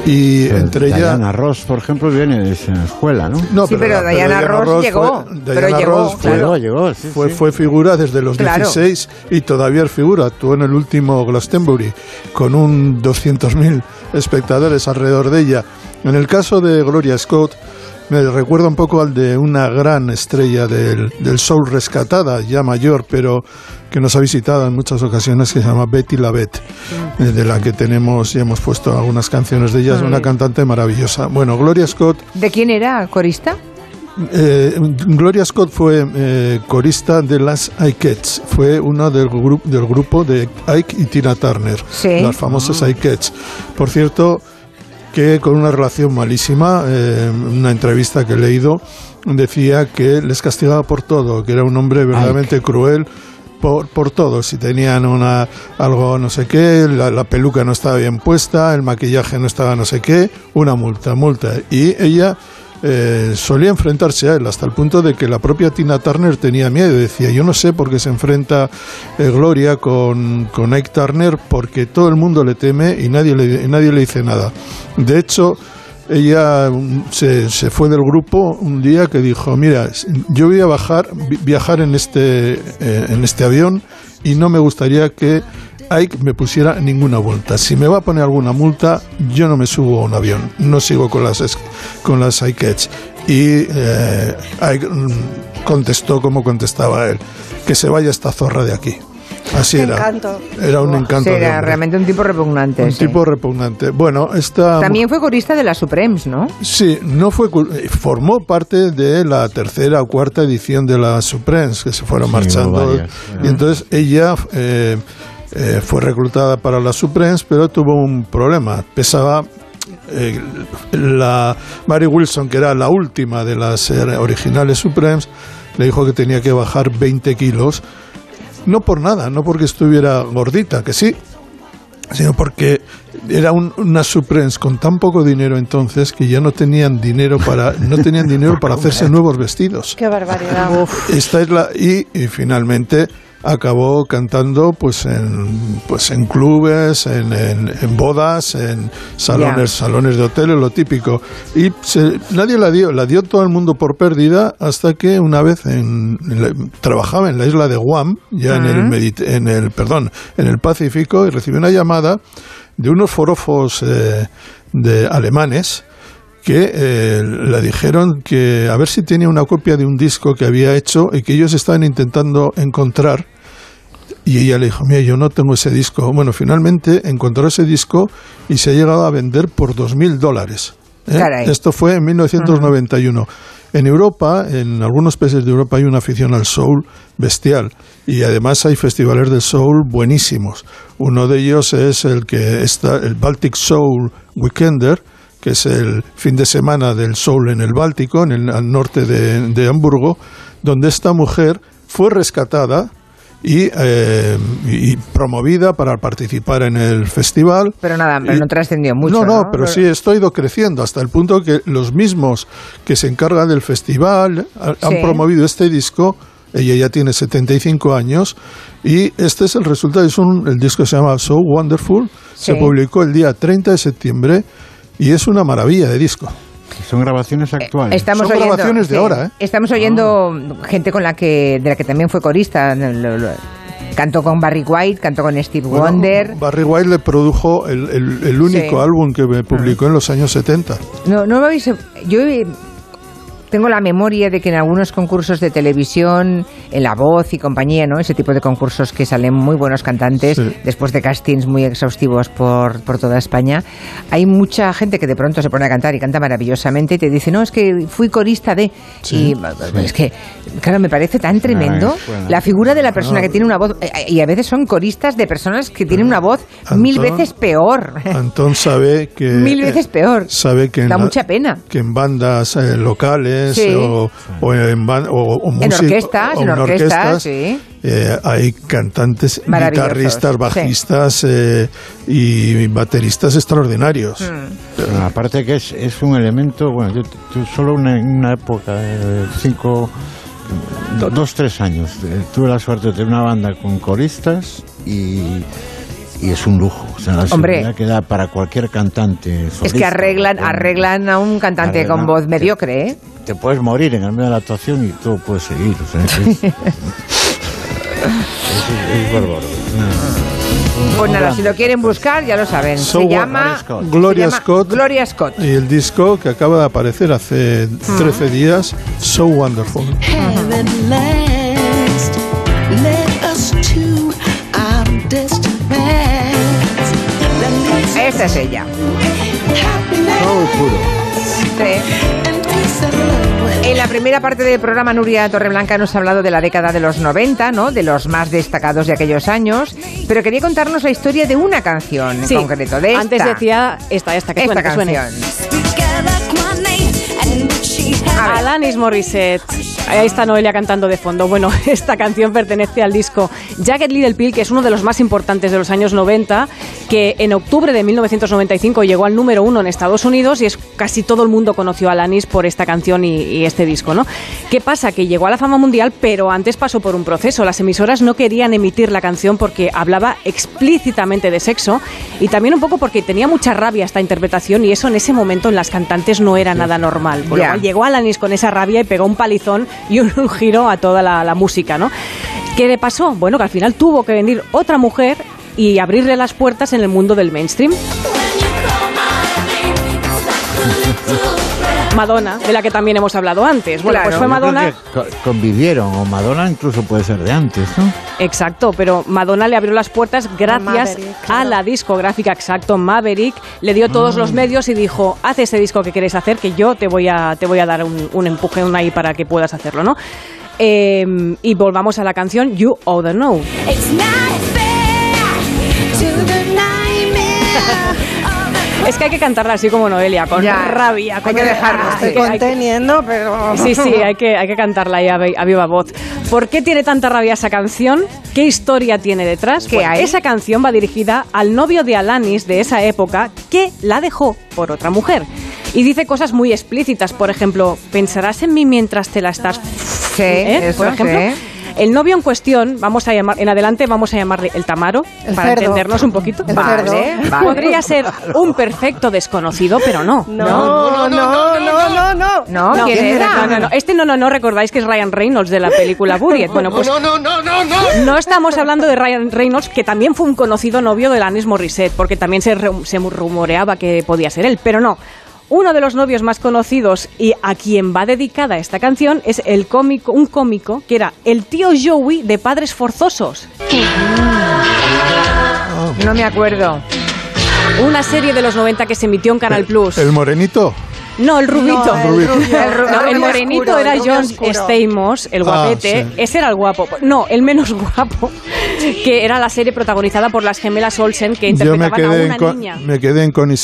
y entre ellas Diana Ross, por ejemplo, viene de esa escuela, ¿no? no, Sí, pero Diana Ross llegó, fue- pero Diana llegó, Ross fue, claro. Llegó, sí, fue, sí. fue figura desde los Claro. 16 y todavía es figura. Actuó en el último Glastonbury con un 200.000 espectadores alrededor de ella. En el caso de Gloria Scott, me recuerda un poco al de una gran estrella del, del soul rescatada, ya mayor, pero que nos ha visitado en muchas ocasiones, que se llama Betty Lavette, eh, de la que tenemos y hemos puesto algunas canciones de ella. Es una cantante maravillosa. Bueno, Gloria Scott ¿De quién era corista? eh, Gloria Scott fue eh, corista de las Ikeets, fue una del, grupo del grupo de Ike y Tina Turner, Sí. las famosas Ikeets. Por cierto, que con una relación malísima, eh, una entrevista que he leído, decía que les castigaba por todo, que era un hombre verdaderamente cruel. Por, por todo, si tenían una algo no sé qué, la, la peluca no estaba bien puesta, el maquillaje no estaba no sé qué, una multa, multa. Y ella eh, solía enfrentarse a él, hasta el punto de que la propia Tina Turner tenía miedo. Decía, yo no sé por qué se enfrenta eh, Gloria con, con Ike Turner, porque todo el mundo le teme y nadie le, nadie le dice nada. De hecho, ella mm, se, se fue del grupo un día que dijo, mira, yo voy a bajar, vi- viajar en este, eh, en este avión y no me gustaría que Ike me pusiera ninguna multa. Si me va a poner alguna multa, yo no me subo a un avión, no sigo con las, con las Ike Edge. Y eh, Ike contestó como contestaba él, que se vaya esta zorra de aquí. Así era. encanto. Era un encanto. de era realmente un tipo repugnante. Un sí. tipo repugnante. Bueno, esta También fue corista de la Supremes, ¿no? Sí, no fue eh, formó parte de la tercera o cuarta edición de la Supremes que se fueron Sí, marchando varias. y entonces ella eh, eh, fue reclutada para la Supremes pero tuvo un problema pesaba eh, la Mary Wilson que era la última de las eh, originales Supremes le dijo que tenía que bajar 20 kilos no por nada, no porque estuviera gordita, que sí, sino porque era un- una Supremes con tan poco dinero entonces que ya no tenían dinero para no tenían dinero para hacerse nuevos vestidos. Qué barbaridad. Esta es la y, y finalmente acabó cantando pues en pues en clubes, en, en- en bodas, en salones salones de hoteles, lo típico. Y se- nadie la dio, la dio todo el mundo por perdida hasta que una vez en, la- trabajaba en la isla de Guam, ya en el Ujú. Medit- en el perdón, en el Pacífico y recibió una llamada de unos forofos eh, de alemanes que eh, le dijeron que a ver si tenía una copia de un disco que había hecho y que ellos estaban intentando encontrar y ella le dijo, mira, yo no tengo ese disco. Bueno, finalmente encontró ese disco y se ha llegado a vender por dos mil dólares. ¿eh? Esto fue en 1991. En Europa, en algunos países de Europa hay una afición al soul bestial y además hay festivales de soul buenísimos. Uno de ellos es el que está el Baltic Soul Weekender, que es el fin de semana del soul en el Báltico, en el al norte de, de Hamburgo, donde esta mujer fue rescatada y, eh, y promovida para participar en el festival. Pero nada, pero no trascendió mucho. no, No, no, pero sí, esto ha ido creciendo hasta el punto que los mismos que se encargan del festival ha- han Sí. promovido este disco. Ella ya tiene 75 años y este es el resultado. Es un, el disco se llama So Wonderful. Se publicó el día 30 de septiembre y es una maravilla de disco. Son grabaciones actuales. Estamos Son oyendo, grabaciones de sí, ahora, ¿eh? Estamos oyendo gente con la que, de la que también fue corista. lo- lo- Cantó con Barry White, cantó con Steve Bueno, Wonder. Barry White le produjo el, el- el único Sí. Ah. álbum que me publicó en los años 70. No, no lo habéis. Yo eh, tengo la memoria de que en algunos concursos de televisión, en La Voz y compañía, ¿no? Ese tipo de concursos que salen muy buenos cantantes, Sí. después de castings muy exhaustivos por, por toda España, hay mucha gente que de pronto se pone a cantar y canta maravillosamente y te dice, no, es que fui corista de... Y es que, claro, me parece tan tremendo la figura de la persona No. que tiene una voz... eh, Y a veces son coristas de personas que tienen una voz mil veces peor. Antón sabe que... Mil veces peor. Sabe que en Da la- mucha pena. que en bandas eh, locales Sí. o, o en, o, o En músic- orquestas, o en orquestas, sí. eh, hay cantantes, guitarristas, sí. bajistas eh, y bateristas extraordinarios. Mm. Pero aparte que es, es un elemento, bueno, yo, yo solo una, en una época de cinco, do- dos, tres años, eh, tuve la suerte de tener una banda con coristas y, y es un lujo. O sea, la Hombre. que da para cualquier cantante. Es que arreglan, arreglan a un cantante Arreglan. con voz mediocre, ¿eh? Te puedes morir en el medio de la actuación y todo puede seguir. O sea, es, es, es- es bárbaro. Pues nada, si lo quieren buscar, ya lo saben. So se llama Gloria se llama Scott. Gloria Scott. Y el disco que acaba de aparecer hace 13 días, So Wonderful. Esta es ella. Soul puro. love. En la primera parte del programa, Nuria Torreblanca nos ha hablado de la década de los 90, ¿no? De los más destacados de aquellos años. Pero quería contarnos la historia de una canción Sí. en concreto. De esta. Antes decía esta, esta, que esta suene, que suene. canción. Alanis Morissette. Ahí está Noelia cantando de fondo. Bueno, esta canción pertenece al disco Jagged Little Pill, que es uno de los más importantes de los años 90. que en octubre de 1995 llegó al número uno en Estados Unidos y es casi todo el mundo conoció a Alanis por esta canción y, y este disco, ¿no? ¿Qué pasa? Que llegó a la fama mundial, pero antes pasó por un proceso. Las emisoras no querían emitir la canción porque hablaba explícitamente de sexo y también un poco porque tenía mucha rabia esta interpretación y eso en ese momento en las cantantes no era nada normal. Por lo Ya. cual llegó Alanis con esa rabia y pegó un palizón y un, giro a toda la, la música, ¿no? ¿Qué le pasó? Bueno, que al final tuvo que venir otra mujer y abrirle las puertas en el mundo del mainstream. Madonna, de la que también hemos hablado antes. Bueno, pues fue Madonna. convivieron, o Madonna incluso puede ser de antes, ¿no? Exacto, pero Madonna le abrió las puertas gracias Maverick, a la discográfica, exacto, Maverick. Le dio todos los medios y dijo, haz ese disco que quieres hacer, que yo te voy a, te voy a dar un, un empuje un ahí para que puedas hacerlo, ¿no? Eh, y volvamos a la canción You to Know. Es que hay que cantarla así como Noelia, con Ya, rabia, con hay que dejarlo, Ah, estoy Conteniendo, pero... Sí, sí, hay que, hay que cantarla ahí a, vi- a viva voz. ¿Por qué tiene tanta rabia esa canción? ¿Qué historia tiene detrás? ¿Qué Bueno, hay? Esa canción va dirigida al novio de Alanis de esa época que la dejó por otra mujer. Y dice cosas muy explícitas, por ejemplo, ¿pensarás en mí mientras te la estás... Sí, ¿Eh? eso, por ejemplo, sí. El novio en cuestión, vamos a llamar, en adelante vamos a llamarle el Tamaro, El para cerdo. entendernos un poquito. El Vale, cerdo. vale. Podría ser un perfecto desconocido, pero no. No, no, no, no, no, no. No, No, ¿quién era? No, no, no. Este no, no, no recordáis que es Ryan Reynolds de la película Buried. Bueno, pues no, no, no, no, no. no estamos hablando de Ryan Reynolds, que también fue un conocido novio de Alanis Morissette, porque también se, se rumoreaba que podía ser él, pero no. Uno de los novios más conocidos y a quien va dedicada esta canción es el cómico, un cómico que era el tío Joey de Padres Forzosos. No me acuerdo. Una serie de los 90 que se emitió en Canal Plus. El morenito. No, el rubito. No, el Rubito. rubio, El No, morenito oscuro, era John oscuro. Stamos, el Ah, guapete. sí. Ese era el guapo. No, el menos guapo, que era la serie protagonizada por las gemelas Olsen que Yo me interpretaban a quedé, una en, con- niña. me quedé en Connie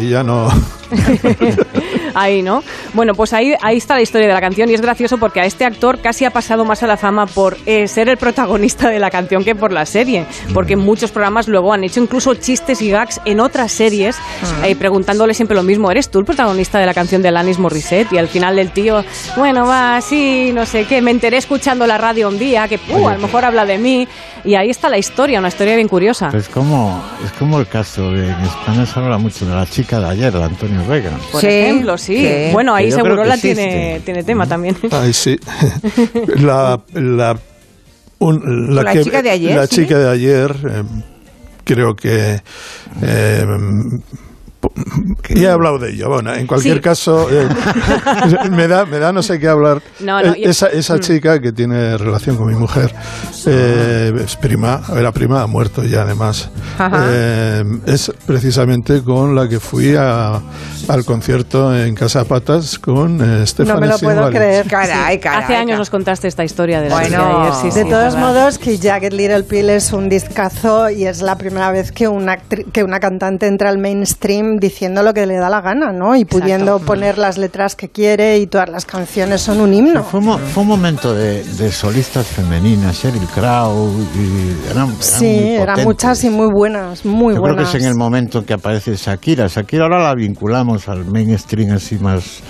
y ya no. Ahí, ¿no? Bueno, pues ahí, ahí está la historia de la canción y es gracioso porque a este actor casi ha pasado más a la fama por eh, ser el protagonista de la canción que por la serie, porque en muchos programas luego han hecho incluso chistes y gags en otras series eh, preguntándole siempre lo mismo, ¿eres tú el protagonista de la canción de Alanis Morissette? Y al final el tío, bueno, va, sí, no sé qué, me enteré escuchando la radio un día que, uh, a lo mejor habla de mí y ahí está la historia, una historia bien curiosa. Es como, es como el caso de, en España se habla mucho de la chica de ayer, de Antonio Vega. Por Sí, ejemplo, sí. sí. Bueno, ahí Que seguro que la existe. tiene, tiene tema también. Ay, sí. La, la, un- La chica de ayer, La ¿sí? chica de ayer, eh, creo que. eh, ya he hablado de ello. Bueno, en cualquier Sí. caso, eh, me, da, me da no sé qué hablar. No, no, Eh, esa esa Mm. chica que tiene relación con mi mujer eh, es prima, era prima, ha muerto ya además. Eh, es precisamente con la que fui a- al concierto en Casa Patas con eh, Stephanie me lo puedo creer. Caray, Sí. caray. Hace años caray. nos contaste esta historia de la Bueno, chica de ayer. Sí, De todos verdad. modos, que Jagged Little Pill es un discazo y es la primera vez que una, que una cantante entra al mainstream diciendo lo que le da la gana, ¿no? Y pudiendo poner las letras que quiere y todas las canciones son un himno. Fue, un mo- fue un momento de, de solistas femeninas, Sheryl Crow, y eran, eran Sí, eran muchas y muy buenas, muy Yo creo que buenas. es en el momento en que aparece Shakira. Shakira ahora la vinculamos al mainstream así más,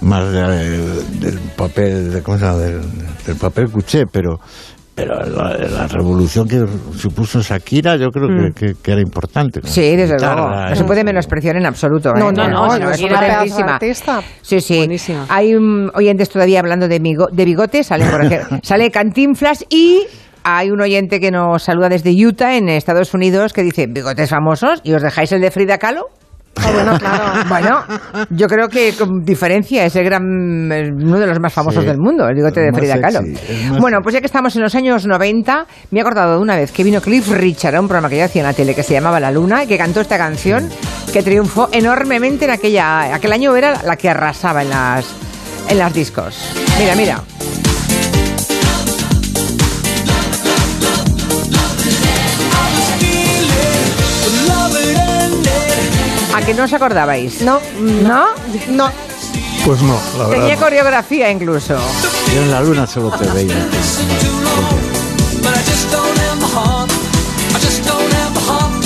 más de- del papel, de, ¿cómo se llama? Del, del papel cuché, pero pero la, la revolución que supuso Shakira yo creo que, Mm. que- que era importante. con Sí, desde guitarra, luego. No se puede menospreciar en absoluto. No, ¿eh? no, no, es es una artista. Sí, sí. Buenísima. Hay um, oyentes todavía hablando de, migo- de bigote, sale, por ejemplo, sale Cantinflas y hay un oyente que nos saluda desde Utah, en Estados Unidos, que dice, bigotes famosos, y os dejáis el de Frida Kahlo. Ah, bueno, claro. Bueno, yo creo que con diferencia es el gran, eh, uno de los más famosos Sí. del mundo, el bigote de Frida Kahlo. Bueno, pues ya que estamos en los años 90, me he acordado de una vez que vino Cliff Richard a un programa que yo hacía en la tele que se llamaba La Luna y que cantó esta canción que triunfó enormemente en aquella, aquel año era la que arrasaba en las, en las discos. Mira, mira. ¿A que no os acordabais? No, ¿No? no. Pues no, la verdad. Tenía no. coreografía incluso. Yo en la luna solo te veía.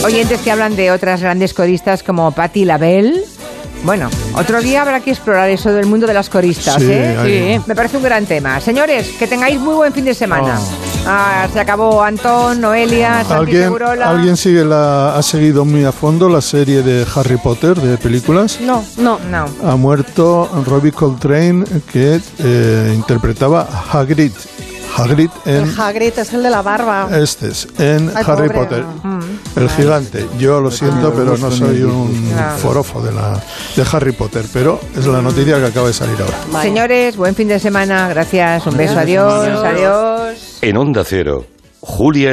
Oyentes que hablan de otras grandes coristas como Patti LaBelle. Bueno, otro día habrá que explorar eso del mundo de las coristas, Sí, ¿eh? ahí. Me parece un gran tema. Señores, que tengáis muy buen fin de semana. Ah, se acabó Antón, Noelia, Santi ¿Alguien, Segurola. ¿Alguien sigue la, ha seguido muy a fondo la serie de Harry Potter de películas? No, no, no. Ha muerto Robbie Coltrane que eh, interpretaba a Hagrid. Hagrid en El Hagrid es el de la barba. este es, en Ay, Harry pobre. Potter. Mm. El gigante. Yo lo siento, pero no soy un. Claro. forofo de, la, de Harry Potter, pero es la noticia que acaba de salir ahora. Señores, buen fin de semana. Gracias. Un beso. Adiós. Adiós. En Onda Cero, Julia